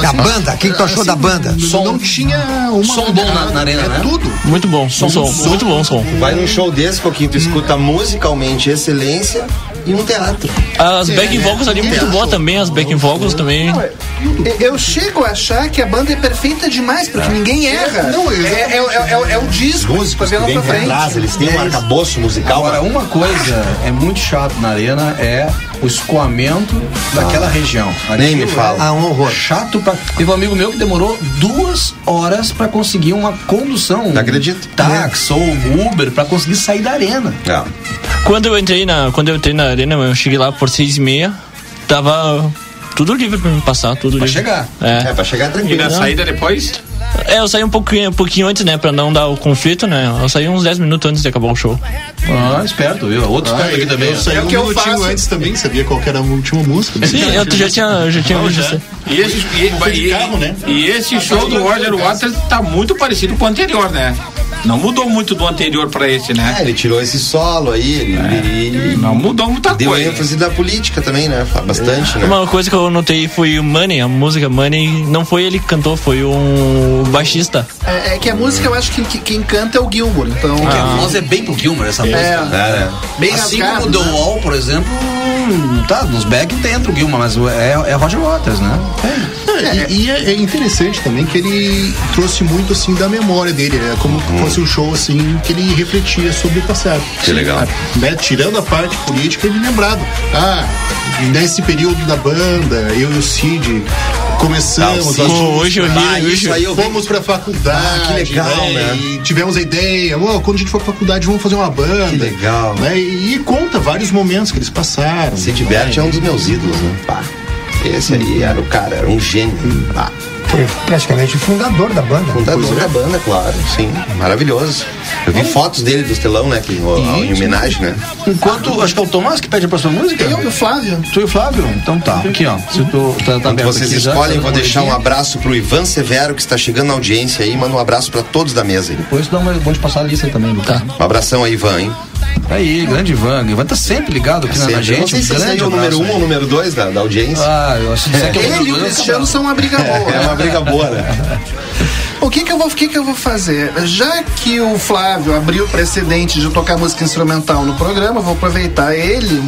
Da banda, o que, que tu achou da banda? Som, não tinha uma. som bom na- na arena, é né? tudo. Muito bom, som, som, muito bom som. Vai num show desse, Coquinho, tu escuta musicalmente excelência e um teatro. As backing vocals ali muito boa também, as backing vocals também. Eu chego a achar que a banda é perfeita demais, porque ninguém erra. Não, é, é, é, é, é o disco, Músicos que vêm pra trás, eles têm um arcabouço musical. Agora, uma coisa é muito chato na arena é o escoamento daquela região. Nem me Aquilo fala. é Ah, um horror. Chato pra. Teve um amigo meu que demorou duas horas pra conseguir uma condução. Não acredito. Táxi ou Uber pra conseguir sair da arena. É. Quando eu entrei na, quando eu entrei na arena, eu cheguei lá por seis e meia, tava tudo livre pra me passar, tudo Pra livre. chegar. É, É. pra chegar E tranquilo. na saída depois? É, eu saí um pouquinho, um pouquinho antes, né, pra não dar o conflito, né? Eu saí uns 10 minutos antes de acabar o show. Ah, esperto, viu? Outro esperto aqui também. Eu saí É o um que eu faço. antes também, sabia qual que era a última música. Sim, eu já tinha, eu já tinha visto isso. E esse, e, e- carro, né? e esse show do Roger Waters tá muito parecido com o anterior, né? Não mudou muito do anterior pra esse, É, né? ele tirou esse solo aí, ele, ele- ele Não mudou muita deu coisa. ênfase da política também, né? Bastante, né? Uma coisa que eu notei foi o Money, a música Money, não foi ele que cantou, foi um baixista. É, é que a música eu acho que, que quem canta é o Gilmour, então. Porque a voz é bem pro Gilmer essa música. É, É, né? bem assim rasgado. como The né? Wall, por exemplo, tá, nos back entra o Gilman, mas é, é Roger Waters, né? É, e, e é, é interessante também que ele trouxe muito assim da memória dele, é como Uhum. fosse um show assim que ele refletia sobre o passado. Que legal. Né, tirando a parte política, ele lembrado. Ah, nesse período da banda, eu e o Cid começamos. Ah, fomos hoje eu pra- ri, Ah, hoje isso aí eu vi. Fomos pra faculdade, Ah, que legal, né? E tivemos a ideia, "Ó, quando a gente for pra faculdade, vamos fazer uma banda. Que legal. Né? E, e conta vários momentos que eles passaram. Sid Bert é um dos meus ídolos, né? Pá. Esse aí era o cara, era um gênio. Ah, Foi praticamente o fundador da banda. fundador da banda, claro. Sim, maravilhoso. Eu vi fotos dele dos telão, né? Que, em homenagem, né? Enquanto, acho que é o Tomás que pede a próxima música? Eu e o Flávio. Tu e o Flávio? Então tá. Aqui, ó. Se tu tá, tá vocês aqui já, escolhem, tá vou deixar um abraço pro Ivan Severo, que está chegando na audiência aí. Manda um abraço pra todos da mesa aí. Depois dá uma, vou te passar a lista também, Lucas. Um abração aí, Ivan, hein? Aí, grande Ivan. Ivan tá sempre ligado aqui na, na Sempre. gente. Eu não sei se grande é o número um ou o número dois da, da audiência. Ah, eu acho que é [LAUGHS] Ele e o Cristiano são uma briga boa. [LAUGHS] É uma briga boa, né? [LAUGHS] O que que eu vou, que que eu vou fazer? Já que o Flávio abriu o precedente de tocar música instrumental no programa, eu vou aproveitar ele,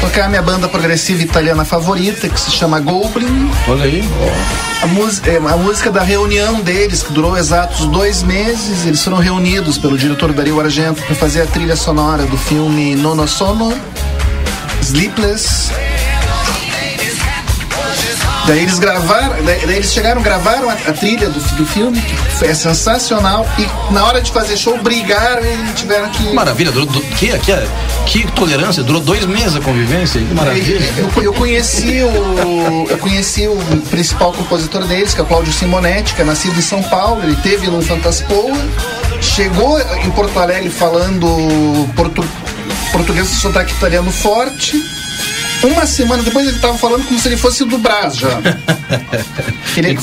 tocar a minha banda progressiva italiana favorita, que se chama Goblin. Olha aí. A, é, a música da reunião deles, que durou exatos dois meses, eles foram reunidos pelo diretor Dario Argento para fazer a trilha sonora do filme Nono Sono, Sleepless. Daí eles gravaram, daí, daí eles chegaram, gravaram a, a trilha do, do filme, que foi- é sensacional, e na hora de fazer show brigaram e tiveram que. Maravilha, durou, du- que, que, que tolerância, durou dois meses a convivência, que maravilha. Eu, eu conheci o eu conheci o principal compositor deles, que é o Cláudio Simonetti, que é nascido em São Paulo, ele teve no Fantaspoa, chegou em Porto Alegre falando portu, português sotaque italiano forte. Uma semana depois ele estava falando como se ele fosse do Brás já. [LAUGHS] Ele-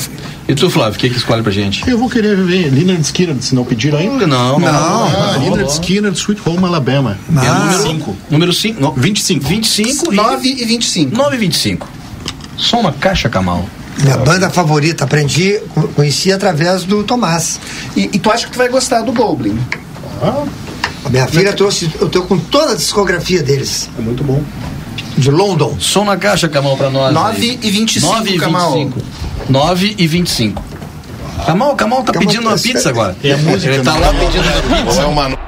E tu, Flávio, o que, que escolhe pra gente? Eu vou querer ver Leonard Skinner, se não pediram ainda. Não, não. Ah, não, Leonard não. Skinner, Sweet Home Alabama. É Ah, número 5. Número 5. 25. 25 e 9 e 25. 9 e 25. Só uma caixa, Camal. Minha banda favorita, aprendi, co- conheci através do Tomás. E, e tu acha que tu vai gostar do Goblin? A minha filha trouxe, eu tô com toda a discografia deles, É muito bom. De London. Som na caixa, Camal, pra nós. 9 e 25, 9 e Camal. 25. 9 e 25. Camal, Camal tá Camal pedindo uma tá- pizza agora. É a música, Ele tá né? lá pedindo uma pizza. É uma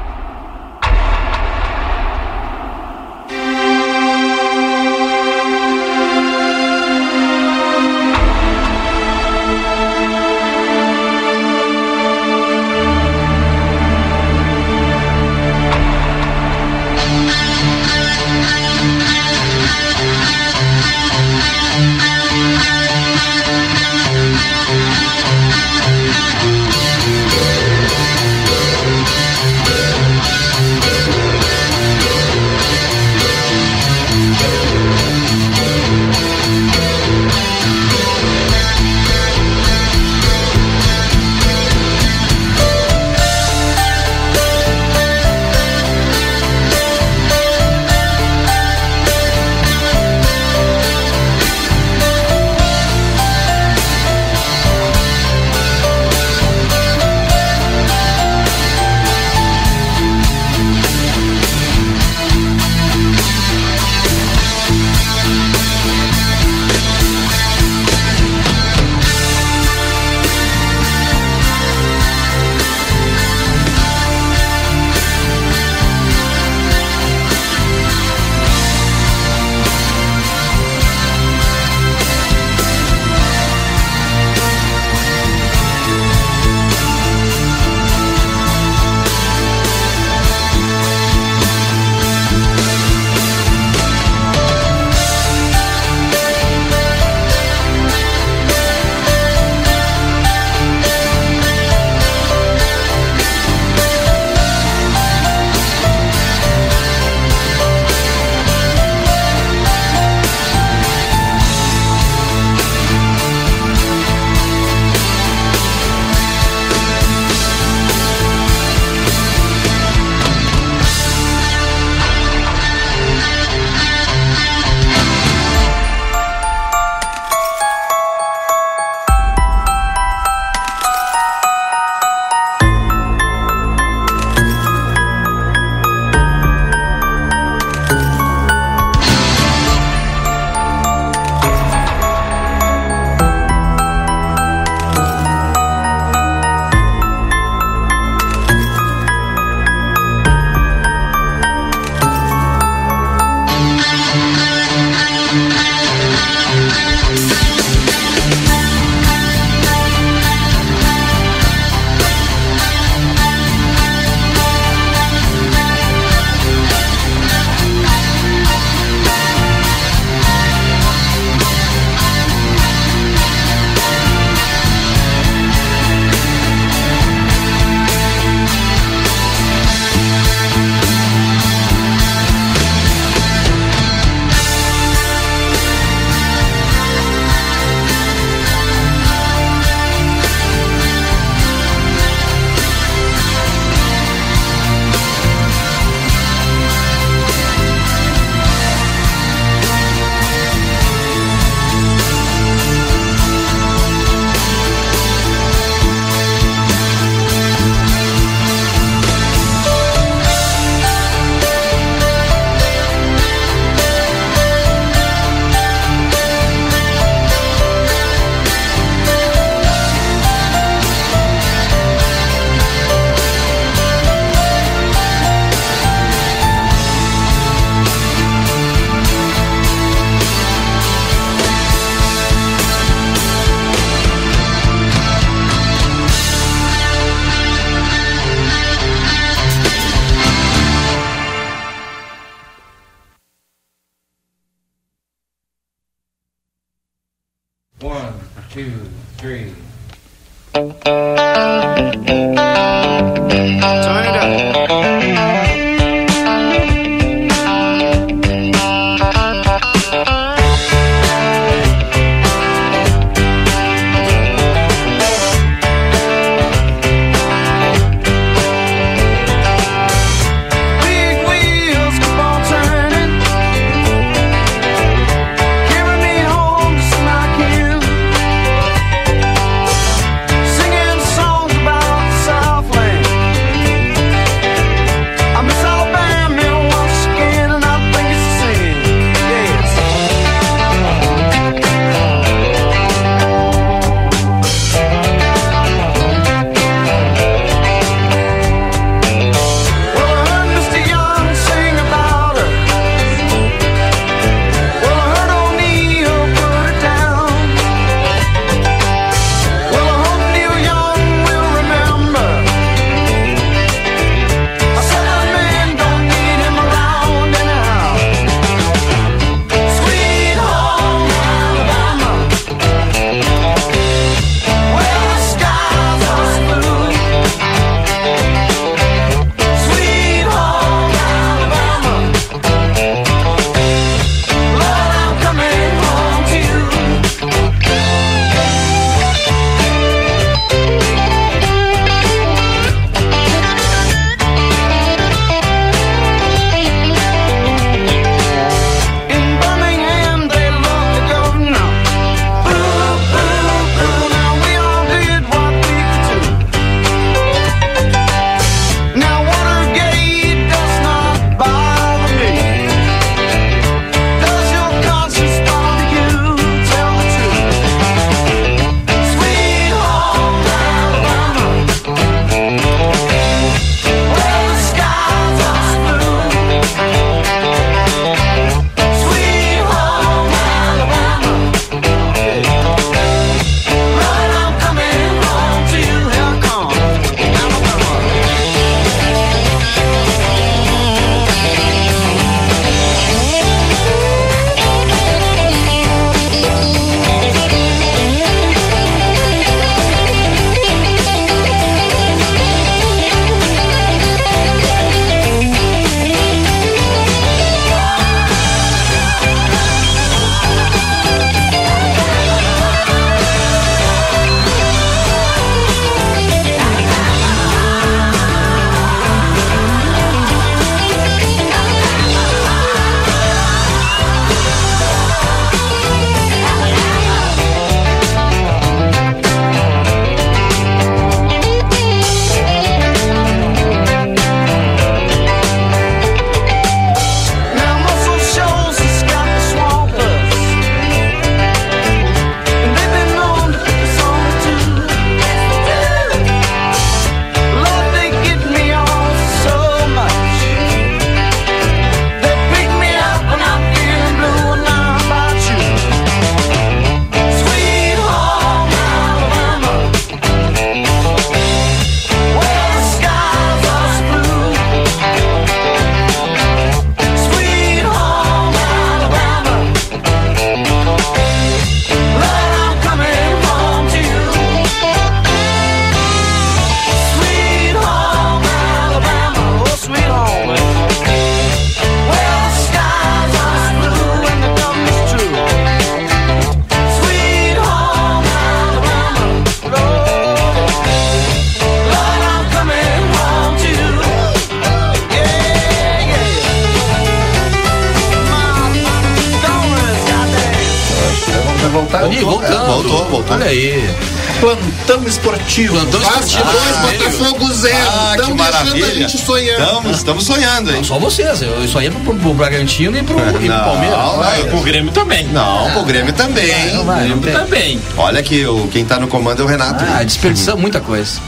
pro, pro Bragantino e pro, [LAUGHS] e pro Não, Palmeiras. vai. O Grêmio também. Não, o Grêmio também. Não vai, não O Grêmio também. Olha que o, quem tá no comando é o Renato. Ah, desperdiçamos muita coisa.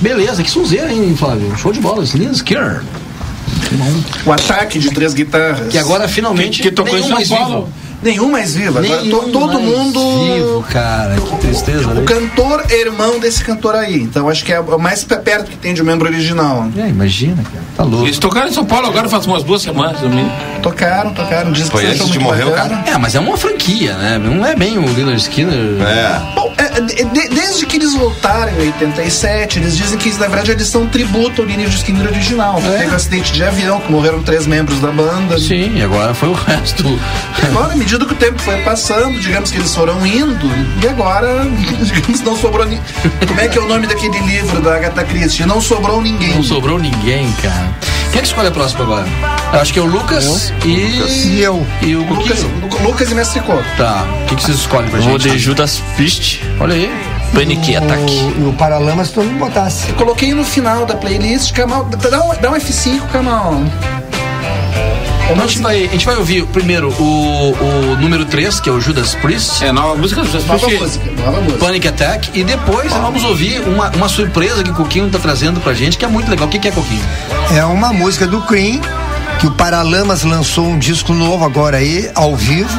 Beleza, que sonzeira, hein, Flávio? Show de bola, Linus Kerr. O ataque de três guitarras. Que agora finalmente Que tocou em São Paulo. vivo. Nenhum mais vivo. Agora Nenhum to- todo mais mundo. Vivo, cara, que tristeza. O né? cantor é irmão desse cantor aí. Então acho que é o mais pe- perto que tem de um membro original. É, imagina, cara. Tá louco. Eles tocaram em São Paulo agora faz umas duas semanas. me- Tocaram, tocaram. Diz que Foi você antes de morrer o bacana. É, mas é uma franquia, né? Não é bem o Lillard Skinner. É. Bom, é, de- de- desde que eles voltaram em 87, eles dizem que na verdade eles são tributo ao Lineage Skinner original. É. Teve um acidente de avião, que morreram três membros da banda. Sim, e agora foi o resto. E agora, à medida que o tempo foi passando, digamos que eles foram indo, e agora, [LAUGHS] digamos, não sobrou ninguém. Como é que é o nome daquele livro da Agatha Christie? Não sobrou ninguém. Não sobrou ninguém, cara. Quem é que escolhe a próxima agora? Eu acho que é o Lucas e. E eu. E o Lucas. Lucas e Mestre Couto. Tá. O que, que vocês escolhem pra Vou gente? de Judas Priest, Olha aí. Panic Attack. O, o Paralamas todo mundo botasse. Eu coloquei no final da playlist, Kamal. Dá um, dá um F5, Kamal. A gente, vai, a gente vai ouvir primeiro o, o número 3, que é o Judas Priest. É nova música do Judas Nova Priest. música, nova música. Panic Attack e depois vamos ouvir uma, uma surpresa que o Coquinho tá trazendo pra gente, que é muito legal. O que, que é Coquinho? É uma música do Cream, que o Paralamas lançou um disco novo agora aí, ao vivo,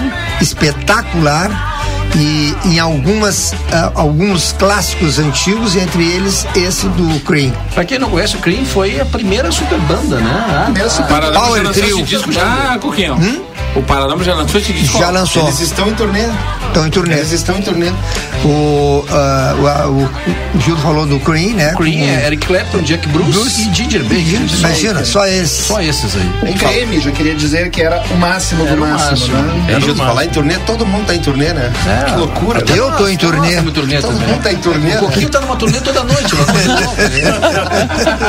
espetacular. E em algumas, ah, alguns clássicos antigos, entre eles esse do Cream. Pra quem não conhece, o Cream foi a primeira super banda, né? Ah, Primeira super- Paradão Power Trio. esse disco já, Coquinho? O Paradão já lançou esse disco? Já lançou. Eles estão em turnê. Estão em turnê. Eles estão em turnê. O, ah, o, o, o Gildo falou do Cream, né? Cream Com- é Eric Clapton, Jack Bruce, Bruce e Ginger Baker. Só- Imagina, só esse. Só esses aí. O creme, já queria dizer que era o máximo do Era o máximo, máximo. né? É, Gildo, falar em turnê, todo mundo tá em turnê, né? É. Que loucura. Até Eu nós, tô em turnê. estamos em turnê Todo também. mundo tá em turnê. O Coquinho tá numa turnê toda noite. [LAUGHS]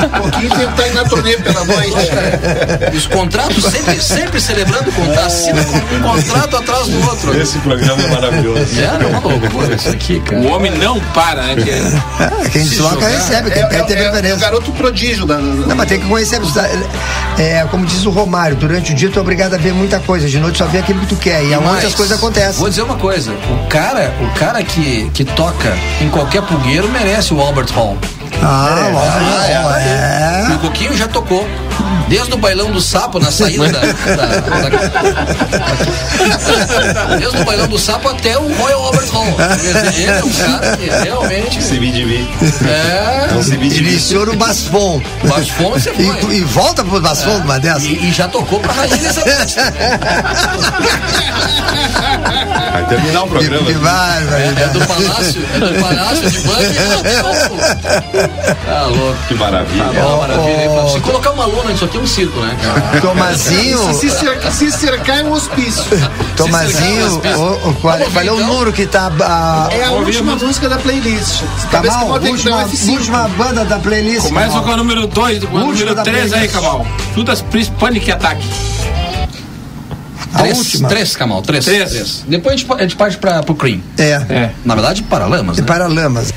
Um pouquinho tempo tá indo na turnê pela noite. [LAUGHS] Os contratos sempre, sempre celebrando o contrato. Assina um contrato atrás do outro. Esse programa é maravilhoso. É, não, uma loucura isso aqui, cara. O homem não para, né? Que é- Ah, quem Se desloca recebe, É, quem é, tem é, é o garoto prodígio da. Não, mas tem que conhecer. É, como diz o Romário, durante o dia tu é obrigado a ver muita coisa. De noite só vê aquilo que tu quer. E aonde Mas, as coisas acontecem. Vou dizer uma coisa: o cara, o cara que, que toca em qualquer pulgueiro merece o Albert Hall. Ah, lógico. é. E o Coquinho já tocou. Desde o bailão do sapo na saída da. da- da- Desde o bailão do sapo até o Royal Albert Hall. Ele é um cara que realmente. Se me divide. É. Não se me. Iniciou no Basfon. Fome você foi. E, e volta pro Basfon, uma dessa. E, e já tocou pra Rainha Elizabeth. Vai terminar o programa. Que bárbaro. É do Palácio, é do Palácio de Buckingham. Tá louco. Que maravilha. É uma maravilha. Se colocar uma lona, isso aqui é um circo, né? [LAUGHS] Tomazinho. Se cercar, se cercar é um hospício. Tomazinho, [LAUGHS] Se cercar, o, o, qual, Vamos qual é o ouvir, então? número que tá. ah, É a última música da playlist. Tá dar um Última, F5. última banda da playlist. Começa Camal. com o número 2, com o Última número da 3 aí. Cabal. Judas Priest Panic Attack. A Três, última. três, Camal, três. Três. Depois a gente, a gente parte pra, pro Cream. É. É. Na verdade, Paralamas, né? Paralamas.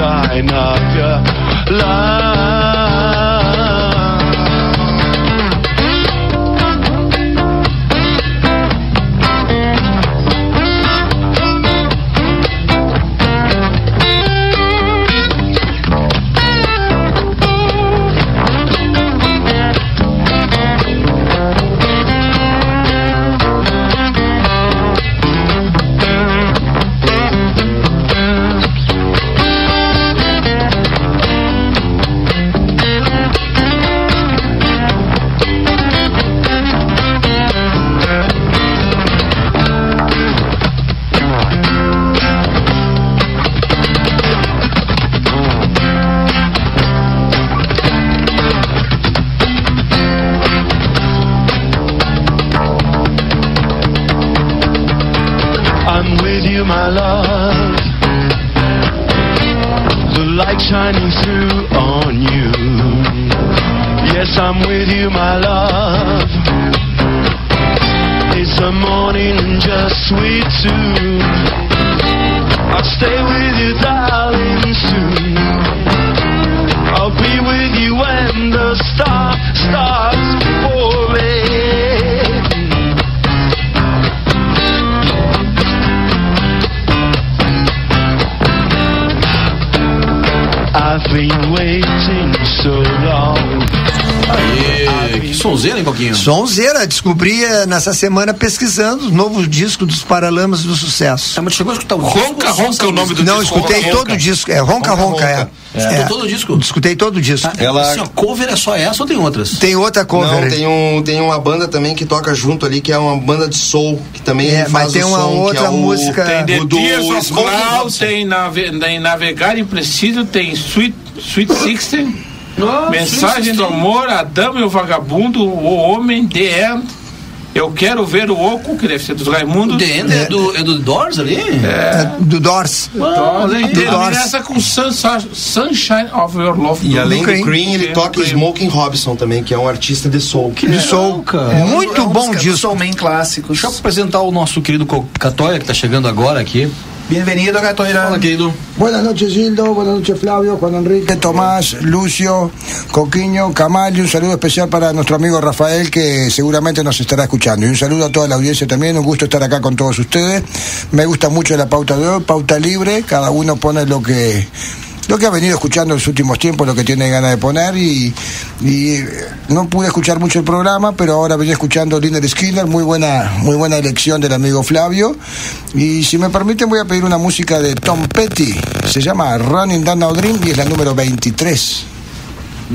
Sunshine of sonzeira, descobri eh, nessa semana pesquisando o novo disco dos Paralamas do Sucesso. Ah, mas chegou a escutar o Ronca, ronca é o nome do Não, disco. escutei Ronca, todo ronca. o disco. É Ronca Ronca, é. Escutou É. todo o disco? Escutei todo o disco. Ela- Assim, ó, cover é só essa ou tem outras? Tem outra cover. Não, tem, um, tem uma banda também que toca junto ali, que é uma banda de soul, que também É, faz mas tem o uma som, outra que é o, música- Tem The do Tears of Cloud, tem, nave, tem Navegar Impreciso, tem Sweet, Sweet Sixteen, Mensagem do Amor, A Dama e o Vagabundo, O Homem, The End, Eu Quero Ver o Oco, que deve ser dos Raimundo. The End é, do, é do Doors ali? É, do Doors. E Do Doors. essa com Sunshine, Sunshine of Your Love. E do além do Cream. Cream, ele toca Cream. Smoking Robinson também, que é um artista de soul. De soul. Muito É um bom dos disco. Soulman clássicos. Deixa eu apresentar o nosso querido Catoia, que tá chegando agora aqui. Fala, querido. Buenas noches, Gildo. Buenas noches, Flavio, Juan Enrique, Tomás, Lucio, Coquiño, Camal. Y un saludo especial para nuestro amigo Rafael, que seguramente nos estará escuchando. Y un saludo a toda la audiencia también. Un gusto estar acá con todos ustedes. Me gusta mucho la pauta de hoy, pauta libre. Cada uno pone lo que lo que ha venido escuchando en los últimos tiempos, lo que tiene ganas de poner y, y, eh, no pude escuchar mucho el programa, pero ahora venía escuchando Liner Skinner, muy buena, muy buena elección del amigo Flavio. Y si me permiten voy a pedir una música de Tom Petty, se llama Running Down a Dream y es la número 23.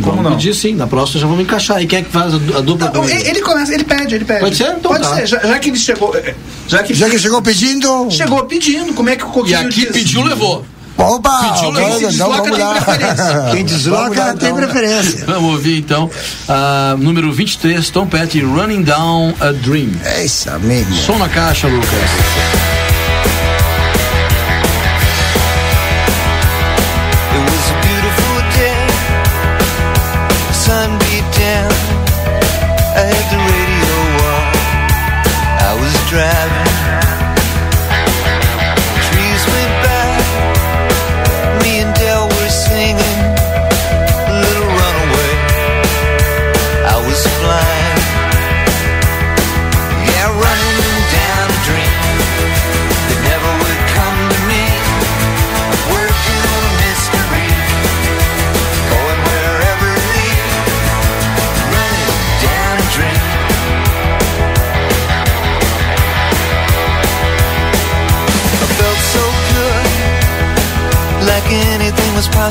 Como não? Pedir sim, na próxima já vamos encaixar. E quem é que faz a, du- a dupla Não, ele, ele começa, ele pede, ele pede. Pode ser? Então Pode tá. ser, já, já que ele chegou. eh, Já que, Ya que llegó pedindo, chegou pedindo, como é que o E Coquinho aqui diz? pediu, levou. Opa! Pediu, se desloca vamos tem lá. preferência. Quem desloca lá, tem então. preferência. Vamos ouvir então. ah, número 23, Tom Petty, Running Down a Dream. É isso mesmo. Som na caixa, Lucas.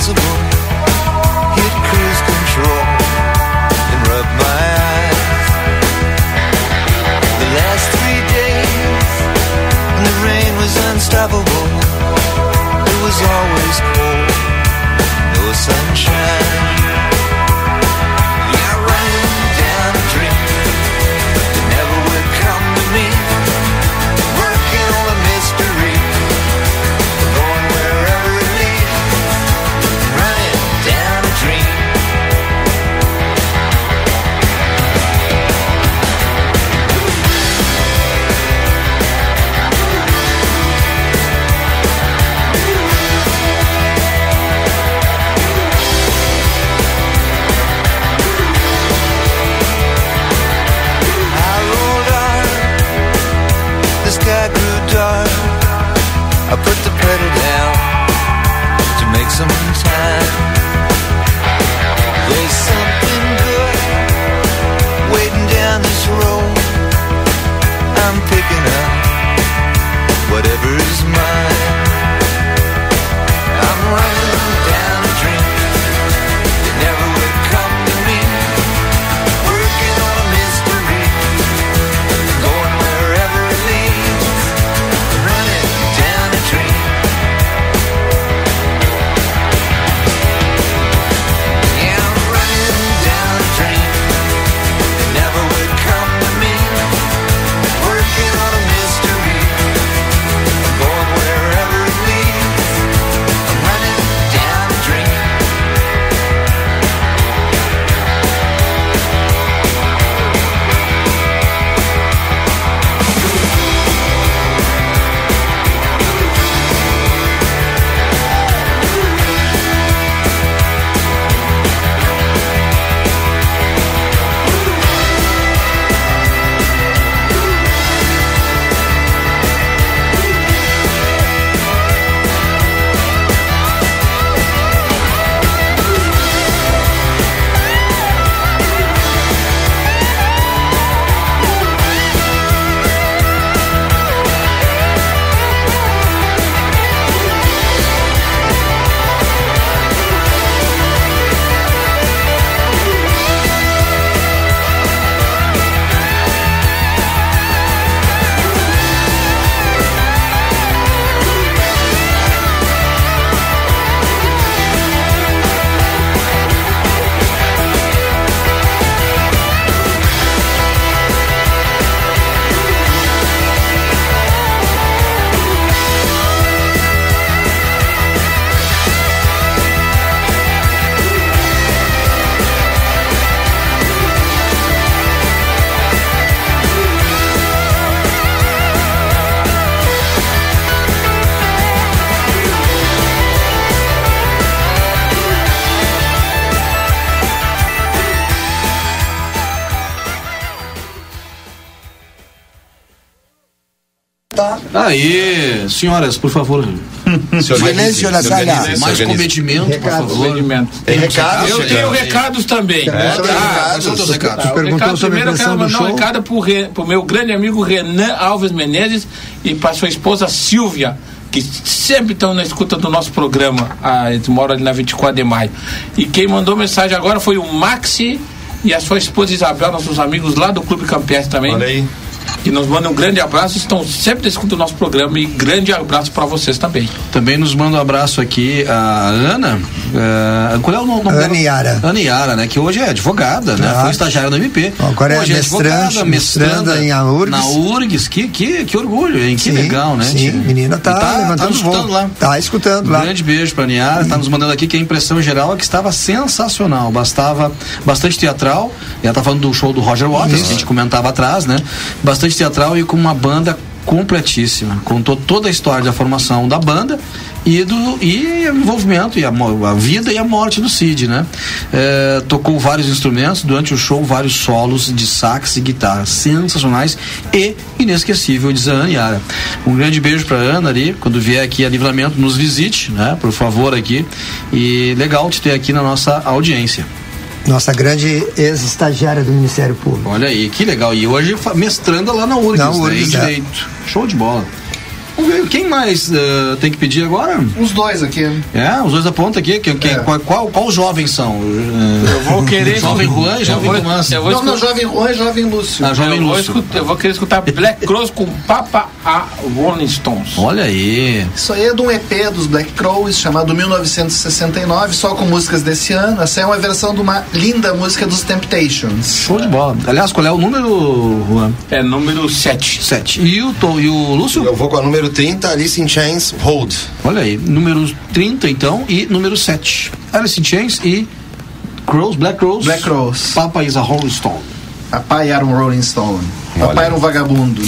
impossible. Aí, senhoras, por favor. [LAUGHS] Silêncio na sala. Mais comedimento, por favor. Tem recado? Eu tenho recados também. Ah, recados. São os recados? O perguntou sobre a primeiro eu quero mandar um recado pro, Re, pro meu grande amigo Renan Alves Menezes e para sua esposa Silvia, que sempre estão na escuta do nosso programa. Ah, eles moram ali na 24 de maio. E quem mandou mensagem agora foi o Maxi e a sua esposa Isabel, nossos amigos lá do Clube Campestre também. Olha aí. E nos mandam um grande abraço, estão sempre escutando o nosso programa e grande abraço para vocês também. Também nos manda um abraço aqui a Ana. eh, qual é o nome Ana? Yara. Ana Yara, né? Que hoje é advogada, né? Ah. Foi estagiária do MP. Agora é hoje mestrante, mestranda em URGS. Na URGS. Que, que, que orgulho, hein? Que Sim, legal, né? Sim, menina tá, E tá, levantando tá escutando lá. Tá escutando Um lá. grande beijo pra Niara, está nos mandando aqui que a impressão geral é que estava sensacional. Bastava bastante teatral. Ela tá falando do show do Roger Waters, que a gente comentava atrás, né? Bastante teatral e com uma banda completíssima. Contou toda a história da formação da banda e do e envolvimento e a, a vida e a morte do Cid, né? É, tocou vários instrumentos durante o show, vários solos de sax e guitarra sensacionais e inesquecível, diz a Ana Yara. Um grande beijo pra Ana ali, quando vier aqui a Livramento, nos visite, né? Por favor aqui. E legal te ter aqui na nossa audiência. Nossa grande ex-estagiária do Ministério Público. Olha aí, que legal. E hoje mestranda lá na URGS, Na né? URGS, em é. Direito. Show de bola. Vamos ver, quem mais eh, tem que pedir agora? Os dois aqui. É, os dois da ponta aqui. Quem, quem, É. qual, qual, qual jovens são? Eh, Eu vou querer. [LAUGHS] Jovem Juan e Jovem vou, Tomás. vou Não, não, escutar- Jovem Juan e Jovem Lúcio. Ah, Jovem eu, vou Lúcio. escutar- eu vou querer escutar Black Cross com Papa a Rolling Stones. Olha aí. Isso aí é de um EP dos Black Crows chamado 1969, só com músicas desse ano. Essa é uma versão de uma linda música dos Temptations. Show de bola. Aliás, qual é o número, Juan? É número 7. Sete. E o, Tom, e o Lúcio? Eu vou com a número 30, Alice in Chains, Hold. Olha aí, número 30 então e número 7. Alice in Chains e Crows, Black Crows. Black Crows. Papa is a Rolling Stone. Papai era um Rolling Stone. Olha. Papai era um vagabundo.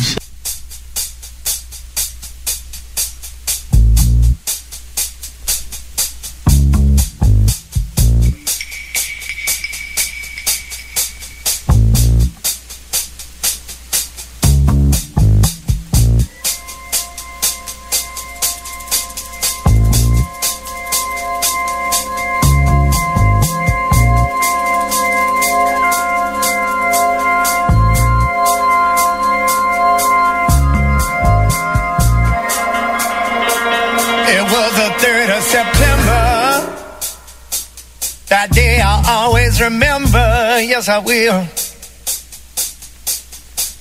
I will.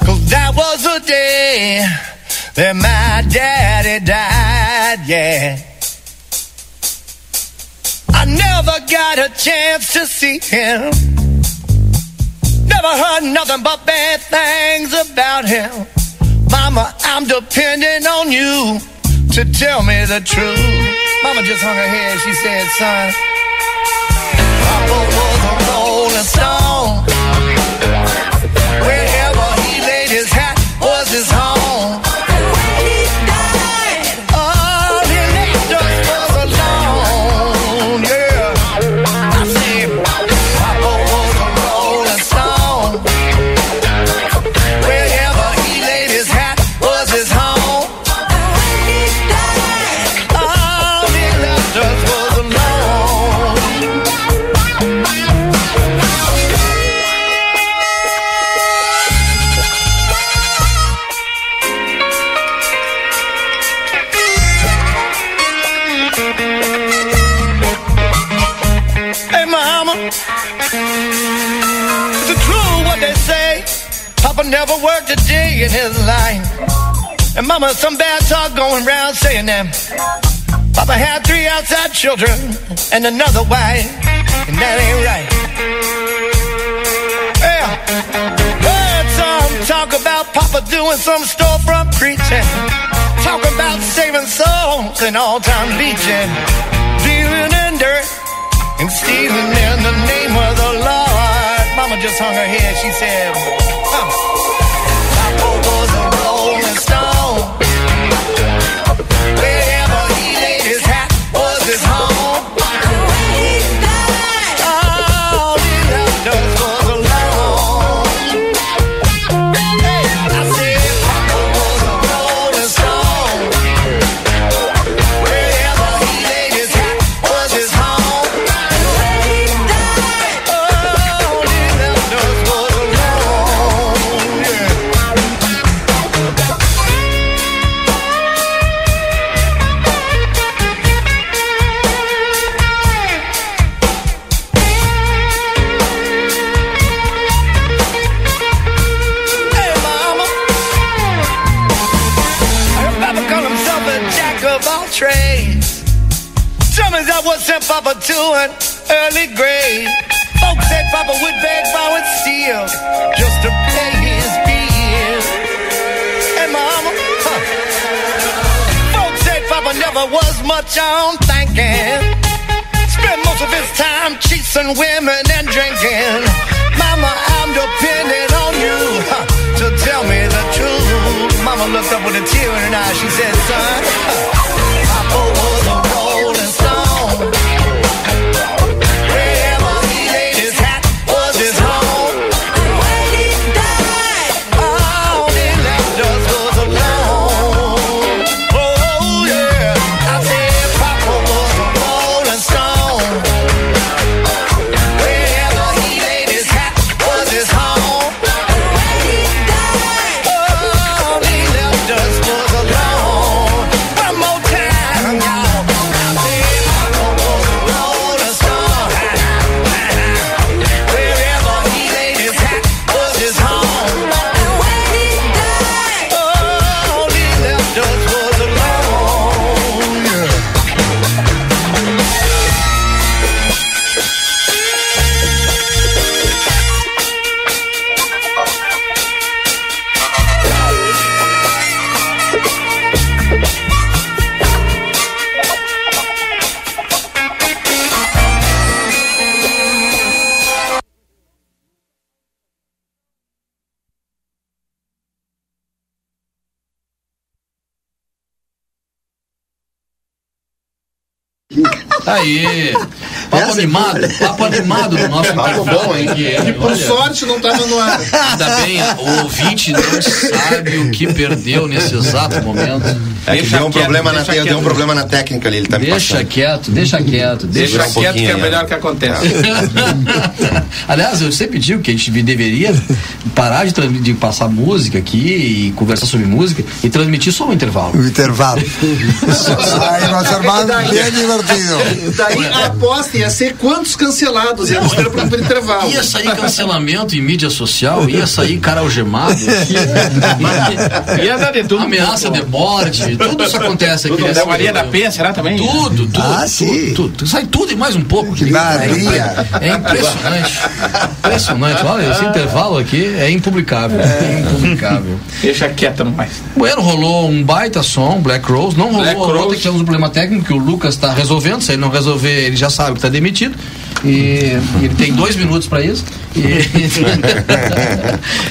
Cause that was the day that my daddy died, yeah. I never got a chance to see him. Never heard nothing but bad things about him. Mama, I'm depending on you to tell me the truth. Mama just hung her head. She said, son, Papa was a rolling stone. Never worked a day in his life. And mama, some bad talk going around saying that Papa had three outside children and another wife, and that ain't right. Yeah, heard some talk about Papa doing some storefront preaching, talk about saving souls and all-time leeching, dealing in dirt and stealing in the name of the Lord. Mama just hung her head. She said, animado, papo animado do nosso Papo bom, hein? Que por olha. sorte não tava no ar. Ainda bem, o ouvinte não sabe o que perdeu nesse exato momento. É que deu um, problema na, te- deu um problema na técnica ali, ele tá me Deixa passando. quieto, deixa quieto, deixa, Deixa quieto que é o melhor que acontece. [LAUGHS] Aliás, eu sempre digo que a gente deveria parar de, de passar música aqui e conversar sobre música e transmitir só um intervalo. Un intervalo. Ahí va a ser más bien divertido. Daí a aposta ia ser quantos cancelados iam ter pro pro intervalo. Ia sair cancelamento em mídia social, ia sair cara algemado, Ia dar de tudo. ameaça de morte, tudo isso acontece aqui. Tudo, da Maria da. Penha, será também? Tudo, tudo. Ah, tudo, sim. Tudo, tudo. Sai tudo e mais um pouco. Maria. É impressionante. Impressionante. Olha, esse intervalo aqui é impublicável. É impublicável. Deixa quieto no mais. Bueno, rolou um baita som, Black Rose. Não rolou Black a Rose. que temos um problema técnico que o Lucas está resolvendo. Se ele não resolver, ele já sabe que está demitido. E ele tem dois minutos para isso. E,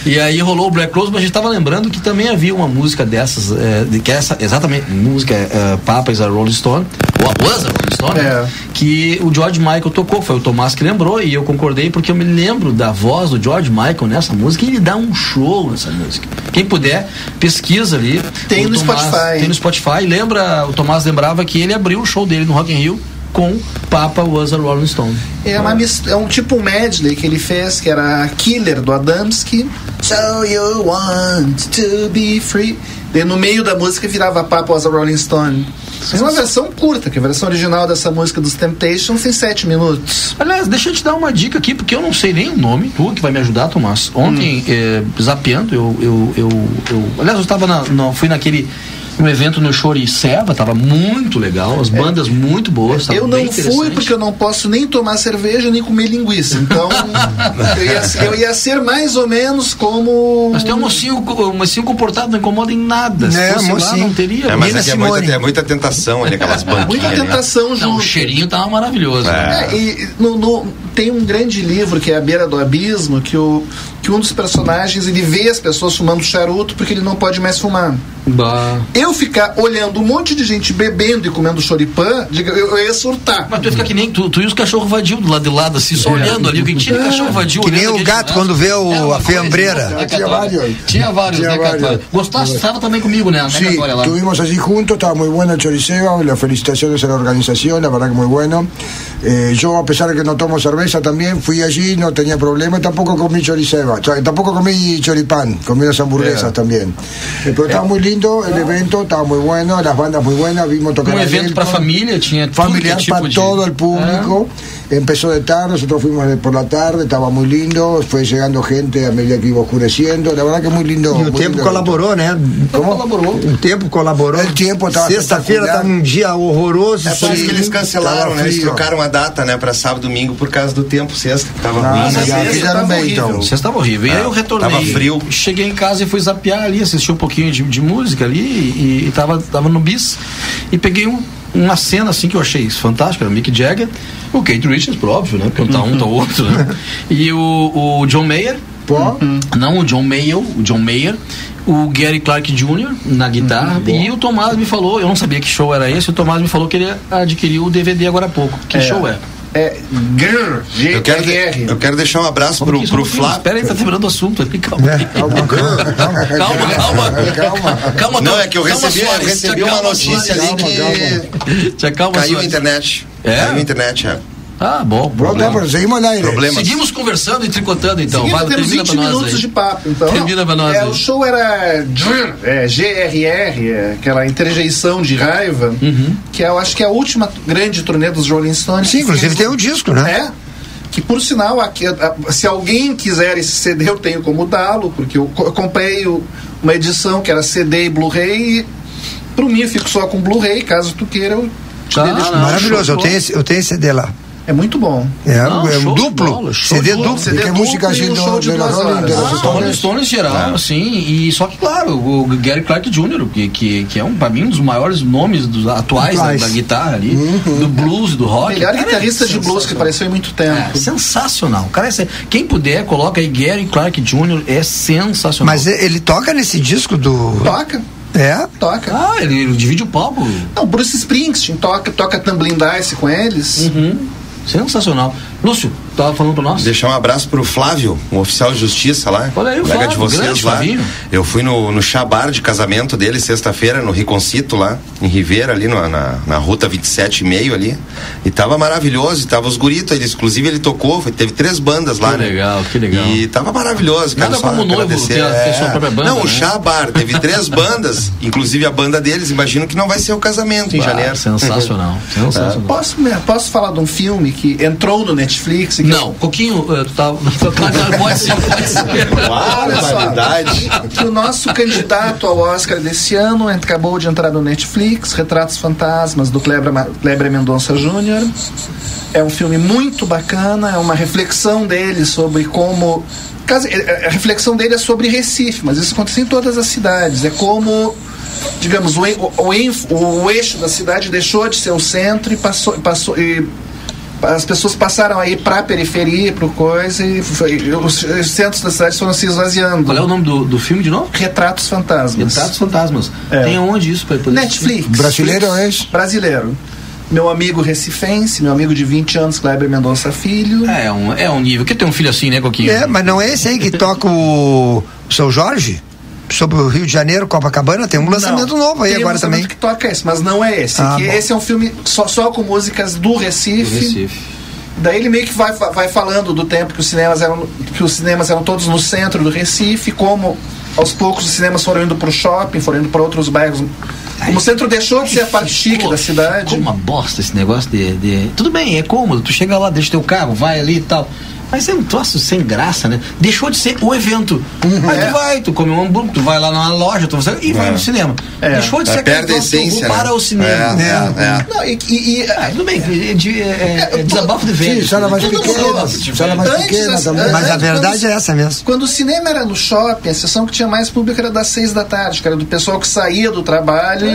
[LAUGHS] e aí rolou o Black Rose, mas a gente estava lembrando que também havia uma música dessas, é, de, que é essa, exatamente, música é, Papa is a Rolling Stone, ou a was a Rolling Stone, É. que o George Michael tocou, foi o Tomás que lembrou, e eu concordei porque eu me lembro da voz do George Michael nessa música e ele dá um show nessa música. Quem puder, pesquisa ali. Tem no Tomás- Spotify. Tem no Spotify. Lembra, o Tomás lembrava que ele abriu o show dele no Rock in Rio com Papa Was a Rolling Stone. É, uma é um tipo medley que ele fez, que era Killer do Adamski. So you want to be free. E no meio da música virava Papa Was a Rolling Stone. É uma versão curta, que a versão original dessa música dos Temptations tem sete minutos. Aliás, deixa eu te dar uma dica aqui, porque eu não sei nem o nome, tu que vai me ajudar, Tomás. Ontem, Hum. eh, zapeando, eu, eu, eu, eu- Aliás, eu estava na, na- fui naquele. Um evento no Choriceba, tava muito legal, as bandas muito boas. É. Eu não fui porque eu não posso nem tomar cerveja nem comer linguiça. Então, [LAUGHS] eu, ia, eu ia ser mais ou menos como. Mas tem um mocinho, um mocinho comportado, não incomoda em nada. Se É, fosse lá, mocinho. não teria. É, mas é Simone. muita, é muita tentação ali, aquelas banquinhas. Muita ali. tentação Não, junto. o cheirinho tava maravilhoso. né? É, e no, no- tem um grande livro que é A Beira do Abismo, que, o, que um dos personagens ele vê as pessoas fumando charuto porque ele não pode mais fumar. Bah. Eu ficar olhando um monte de gente bebendo e comendo choripã, diga, eu, eu ia surtar. Mas tu ia ficar que nem tu, tu e os cachorros vadios do lado de lado, assim, só olhando ali. O que tinha de cachorro vadio Que nem o gato quando vê o- É a fiambreira. né, Tinha vários. Tinha vários, Tinha né, vários. Gostaste, estava também comigo, né? né, Sí, lá? estuvimos allí juntos, estaba muy bueno el choriceo, las felicitaciones a la organización, la verdad que muy bueno. Eh, yo, a pesar de que no tomo cerveza también, fui allí, no tenía problema, tampoco comí choriceba, tampoco comí choripán, comí las hamburguesas también. Eh, pero estaba muy lindo el evento, estaba muy bueno, las bandas muy buenas, vimos tocar Um a evento para família, tinha familiar tipo para de- todo el público. Empezó de tarde, nosotros fuimos por la tarde, estaba muy lindo, fue llegando gente a medida que iba oscureciendo, la verdad que muy lindo. E o muy tempo lindo colaborou, né? Colaborou. O tempo colaborou. O tempo Sexta-feira espetacular. tava um dia horroroso. É por isso que eles cancelaram, né? Eles trocaram a data, né, pra sábado e domingo por causa do tempo sexta, que tava ruim. Nossa, né? já fizeram bem então. Estava horrível. E aí eu retornei. tava frio. Cheguei em casa e fui zapear ali, assisti um pouquinho de, de música ali e, e tava, tava no bis. E peguei um- uma cena assim que eu achei fantástica, Mick Jagger, o Kate Richards, por óbvio, né? Porque um tá um, tá o outro, né? [LAUGHS] E o, o John Mayer. Não, o John Mayer, o John Mayer. O Gary Clark Jr. na guitarra. e o Tomás me falou, eu não sabia que show era esse, o Tomás me falou que ele adquiriu o DVD agora há pouco. Que show é? É Grr, Eu quero, de- eu quero deixar um abraço pro, pro Flávio. Espera aí, tá terminando o assunto ali, calma. aí. Calma, calma. Calma, Não, é que eu calma, recebi, eu recebi uma notícia ali que caiu a internet. É? Caiu a internet, é. Ah, bom. Pronto, problema. seguimos conversando e tricotando então. Seguimos, Vai, temos termina 20 pra nós minutos aí. de papo, então. Termina pra nós É, aí. o show era Grr, é, GRR, é, aquela interjeição de raiva, Uhum. que é, eu acho que é a última grande turnê dos Rolling Stones. Sim, inclusive tem um disco, né? É. Que por sinal, aqui, a- a- se alguém quiser esse CD, eu tenho como dá-lo, porque eu, co- eu comprei o- uma edição que era CD e Blu-ray e pro mim eu fico só com Blu-ray, caso tu queira, eu te Ah, dê deixo- não, Maravilhoso, eu tenho, esse, eu tenho esse CD lá. É muito bom. É, Não, é show um duplo. bola, CD bola. duplo. CD música duplo e um haciendo show de duas horas. Ah, Rolling Stones geral, assim, e só que claro, o Gary Clark Jr., que, que, que é um, pra mim um dos maiores nomes dos atuais da, da guitarra ali, do blues, do rock. Melhor Cara, é guitarrista de blues que apareceu em muito tempo. É, sensacional. Cara, é- quem puder, coloca aí Gary Clark Jr., é sensacional. Mas ele toca nesse disco do. Toca, É? toca. Ah, ele, ele divide o palco. Não, Bruce Springsteen toca, toca Tumbling Dice com eles. Sensacional. Lúcio, tava falando pra nós? Deixar um abraço pro Flávio, um oficial de justiça lá. Olha aí o colega de Flávio, vocês grande lá. Flavinho. Eu fui no, no chabar de casamento dele sexta-feira, no Riconcito lá, em Ribeira, ali no- na, na ruta 27 e meio ali. E tava maravilhoso, e tava os guritos, ele, inclusive ele tocou, foi- teve três bandas lá, Que né? legal, que legal. E tava maravilhoso, cara. Nada só como noivo agradecer. ter a- ter sua própria banda, Não, o né? chabar, teve [LAUGHS] três bandas, inclusive a banda deles, imagino que não vai ser o casamento em janeiro. Sensacional. [LAUGHS] sensacional. Posso, posso falar de um filme que entrou no Netflix? Que Não, Coquinho, eh, [LAUGHS] tu tá. Não, pode ser, pode ser. [LAUGHS] Barbaridade. que o nosso candidato ao Oscar desse ano acabou de entrar no Netflix, Retratos Fantasmas, do Kleber Mendonça Júnior. É um filme muito bacana, é uma reflexão dele sobre como. caso- é- A reflexão dele é sobre Recife, mas isso acontece em todas as cidades. É como, digamos, o, o, o o eixo da cidade deixou de ser o centro e passou. passou e, as pessoas passaram aí para a periferia, para coisa, e foi- os, os centros da cidade foram se esvaziando. Qual é o nome do, do filme de novo? Retratos Fantasmas. Retratos Fantasmas. É. Tem aonde isso pra poder Netflix. Brasileiro es. Brasileiro. Meu amigo recifense, meu amigo de 20 anos, Kleber Mendonça Filho. É um, é um nível. Que tem um filho assim, né, Coquinho? É, mas não é esse aí que toca o, o seu Jorge? Sobre o Rio de Janeiro, Copacabana, tem um lançamento Não, novo aí tem um agora lançamento também. que toca esse, mas não é esse. Ah, esse é um filme só, só com músicas do Recife. Recife. Daí ele meio que vai, vai falando do tempo que os cinemas eram que os cinemas eram todos no centro do Recife, como aos poucos os cinemas foram indo para o shopping, foram indo para outros bairros. Como o centro deixou de ser a parte chique da cidade. Ficou uma bosta esse negócio de, de- Tudo bem, é cômodo. Tu chega lá, deixa teu carro, vai ali e tal. Mas é um troço sem graça, né? Deixou de ser o evento. Uhum. Aí tu é. vai, tu come um hambúrguer, tu vai lá numa loja tu vai, e vai é. no cinema. É. Deixou de é ser é, aquele troço, essência, né? para o cinema. É, é né? Não, e, e, e ah, tudo bem, de, é, desabafo de vento. Sim, chora mais pequena, chora mais. Mas a verdade é essa mesmo. Quando o cinema era no shopping, a sessão que tinha mais público era das seis da tarde, que era do pessoal que saía do trabalho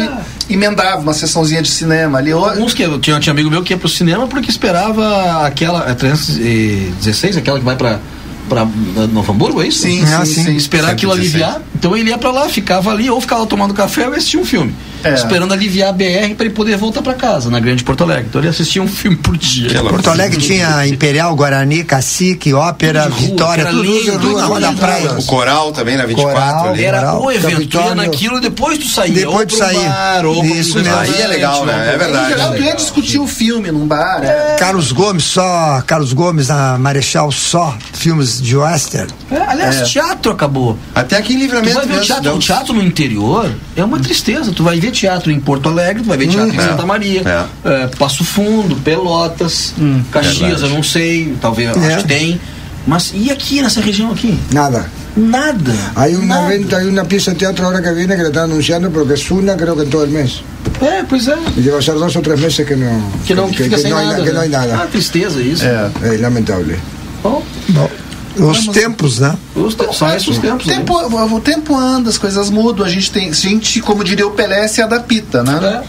e emendava uma sessãozinha de cinema ali. Alguns que eu tinha, tinha amigo meu que ia pro cinema porque esperava aquela 316 16, aquela que vai para para eh, Novo Hamburgo, é isso? Sim, sim, sim. sim. Esperar 116. aquilo aliviar então ele ia pra lá, ficava ali, ou ficava tomando café ou assistia um filme. É. Esperando aliviar a BR pra ele poder voltar pra casa, na Grande Porto Alegre. Então ele assistia um filme por dia. Loucura. Porto Alegre tinha Imperial, Guarani, Cacique, Ópera, rua, Vitória, era tudo, lindo, tudo na rua da praia. O coral também na 24 Coral, ali. Era Moral, o evento, tu ia naquilo depois tu saía. Depois tu saía. Bar, Isso mesmo. Aí é legal, né? É verdade. Em geral, tu ia discutir o filme num bar. é. Carlos Gomes, só Carlos Gomes, na Marechal, só filmes de western. É, aliás, teatro acabou. Até aqui em Livramento Tu vai ver o mesmo, teatro, não. o teatro no interior é uma tristeza. Tu vai ver teatro em Porto Alegre, tu vai ver teatro em é. Santa Maria, é, Passo Fundo, Pelotas, Caxias, verdade. eu não sei, talvez É. acho que tem. Mas e aqui nessa região aqui? Nada. Nada. Hay un Nada. evento, hay una pieza de teatro ahora que viene que la están anunciando, pero que es una creo que en todo el mes. É, pois é. Lleva a ser dos o tres meses que no, Que não que que, que no, hay, nada. na- que no hay né? Ah, nada. tristeza isso. Es lamentable. Bom, Os tempos, né? os te- são esses os tempos. né? tempo, o, o tempo anda, as coisas mudam, a gente tem. A gente, como diria o Pelé, se adapta, né?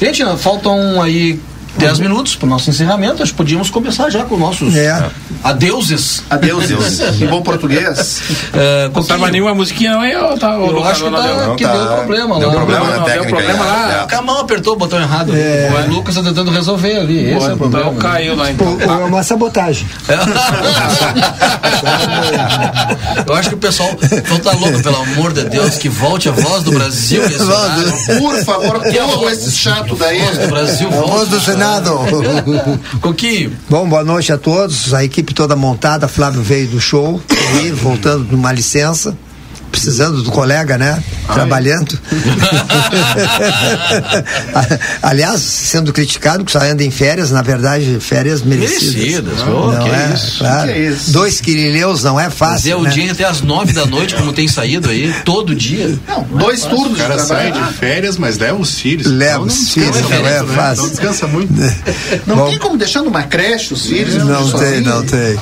É. Gente, faltam aí 10 minutos para o nosso encerramento. Acho que podíamos começar já com nossos É. adeuses. Adeus, Deus. [LAUGHS] em bom português. [LAUGHS] É, Não tava nenhuma musiquinha, não, eu tava. Eu acho que, tá, Não, que tá. deu problema Deu lá. problema Não, deu problema aí, lá. né? A Camão apertou o botão errado. O Lucas tá tentando resolver ali. Esse é o problema. Então caiu lá então. É uma sabotagem. [LAUGHS] Eu acho que o pessoal então tá louco, pelo amor de Deus, que volte a voz do Brasil. Por favor, corra esse chato daí. Voz do Brasil, A voz volte. do Senado. [LAUGHS] Coquinho, Bom, boa noite a todos. A equipe toda montada. Flávio veio do show, voltando de uma licença. Precisando do colega, né? Trabalhando. [LAUGHS] Aliás, sendo criticado, que só anda em férias, na verdade, férias merecidas. Merecidas, oh, não que é? isso. Claro. Que é isso? Dois quirileus não é fazer fácil. né? audiência até as 9 da noite, como tem saído aí, todo dia. Não, dois turnos O de cara sai trabalho. de férias, mas leva os filhos. Leva Então, os não filhos, não é né? fácil. Não descansa muito. [LAUGHS] Não Bom. tem como deixar numa creche os filhos. Não tem, sozinho. não tem.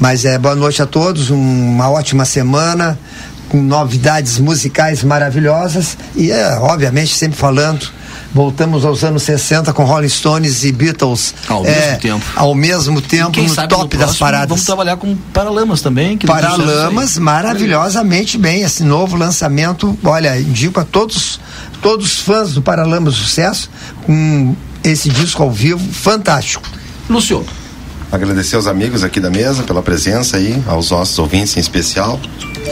Mas é boa noite a todos, um- uma ótima semana, com novidades musicais maravilhosas e é, obviamente, sempre falando. Voltamos aos anos 60 com Rolling Stones e Beatles. Ao é, mesmo tempo. Ao mesmo tempo, no sabe top no das paradas. Vamos trabalhar com Paralamas também. que Paralamas, maravilhosamente bem. Esse novo lançamento, olha, indico a todos, todos os fãs do Paralamas Sucesso, com esse disco ao vivo fantástico. aí. Agradecer aos amigos aqui da mesa pela presença aí, aos nossos ouvintes em especial.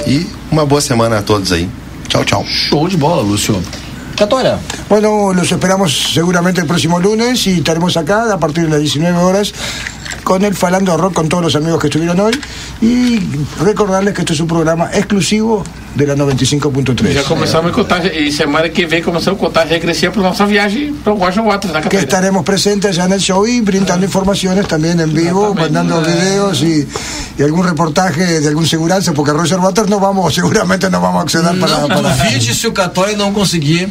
E uma boa semana a todos aí. Tchau, tchau. show de bola, Lúcio. Bueno, los esperamos seguramente el próximo lunes y estaremos acá a partir de las 19 horas con el Falando Rock con todos los amigos que estuvieron hoy y recordarles que esto es un programa exclusivo de la Já 95.3. começamos a contar, e semana que vem começamos a contar regressiva para nossa viagem para o Roger Waters, Que estaremos presentes allá en el show y brindando informaciones también en vivo, mandando videos y, y algún reportaje de algún seguranza, porque Roger Waters no vamos, [LAUGHS] seguramente no vamos a acceder para, Não para- duvide se o Catória não conseguir.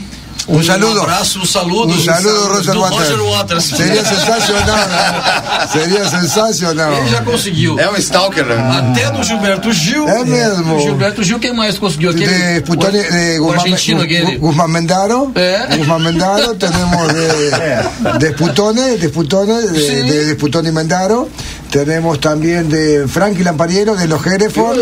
Um saludo. abraço, um saludo. Un saludo, Roger do Waters. Roger Waters. Sería sensacional. ¿no? Sería sensacional. Ele já conseguiu. É um stalker, né? Até do Gilberto Gil. É mesmo. Do Gilberto Gil, quem mais conseguiu? Aquele, de, Putone- de o, o Guzmán, argentino aquele. Gu- Guzmán Mendaro, Eh. Guzmán Mendaro, tenemos de, [LAUGHS] de Sputone, de Sputone, de, Sí. de, de Sputone y Mendaro, tenemos también de Frankie Lampariero, de los Hereford,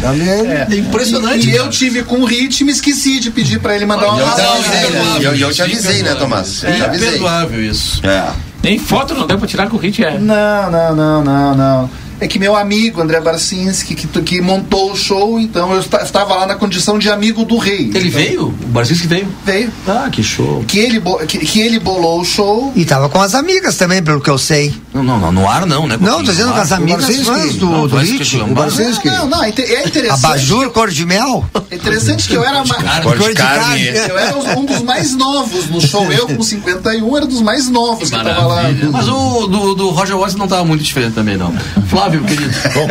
también. É impressionante. E eu tive com o ritmo e esqueci de pedir pra ele mandar uma Eu te mensagem. avisei, né? Eu, eu te avisei, né, Tomás? Eu É imperdoável isso. É. Nem foto não deu para tirar com o Hit, é. Não, não, não, não, não. É que meu amigo André Barcinski, que, que montou o show, então eu esta- estava lá na condição de amigo do rei. Ele veio? O Barcinski veio? Veio. Ah, que show. Que ele, que, que ele bolou o show. E tava com as amigas também, pelo que eu sei. Não, não, não, no ar não, né? Não, tô dizendo com as amigas fãs do, Não, do Hit. O Barcinski. Não, não, é é interessante. Abajur, cor de mel? É interessante que eu era ma- Cor de Cor de carne. Eu era um dos mais novos no show. Eu, com 51, era dos mais novos que tava lá. Mas o do, do Roger Waters não tava muito diferente também, não. Flávio, querido. [LAUGHS] Bom,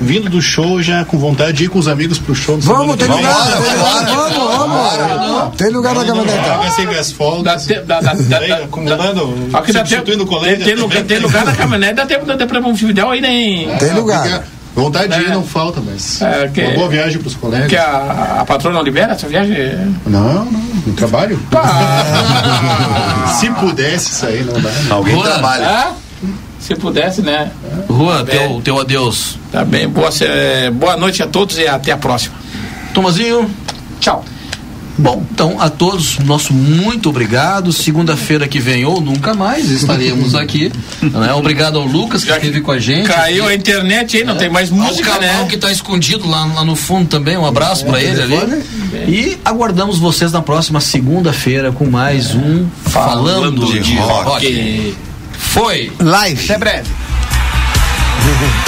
vindo do show, já com vontade de ir com os amigos pro show. Vamos, tem lugar, tem lugar, vamos, vamos. Tem lugar na caminhoneta. Paga sem as Dá folgas. te- dá- dá- dá- Daí, dá- acumulando, substituindo o colega. Tem, lugar, na caminhonete, dá tempo de pra um vídeo aí, nem. Tem lugar. Vontade de ir É. não falta, mas É, que- uma boa viagem pros colegas. Que a, a patroa não libera essa viagem? Não, não, no trabalho. Ah, [LAUGHS] Se pudesse sair, não dá. né? Alguém Boa. trabalha. Ah, se pudesse, né? Juan, teu, teu adeus. Tá bem. Boa, boa noite a todos e até a próxima. Tomazinho. Tchau. Bom, então a todos, nosso muito obrigado. Segunda-feira que vem ou nunca mais estaremos [LAUGHS] aqui. né? Obrigado ao Lucas que Já esteve com a gente. Caiu a internet aí, não tem mais Ao música, Cabal né? que está escondido lá, lá no fundo também. Um abraço para ele ali. E aguardamos vocês na próxima segunda-feira com mais um Falando, de de, Rock. rock. Foi. Live. Até breve. [LAUGHS]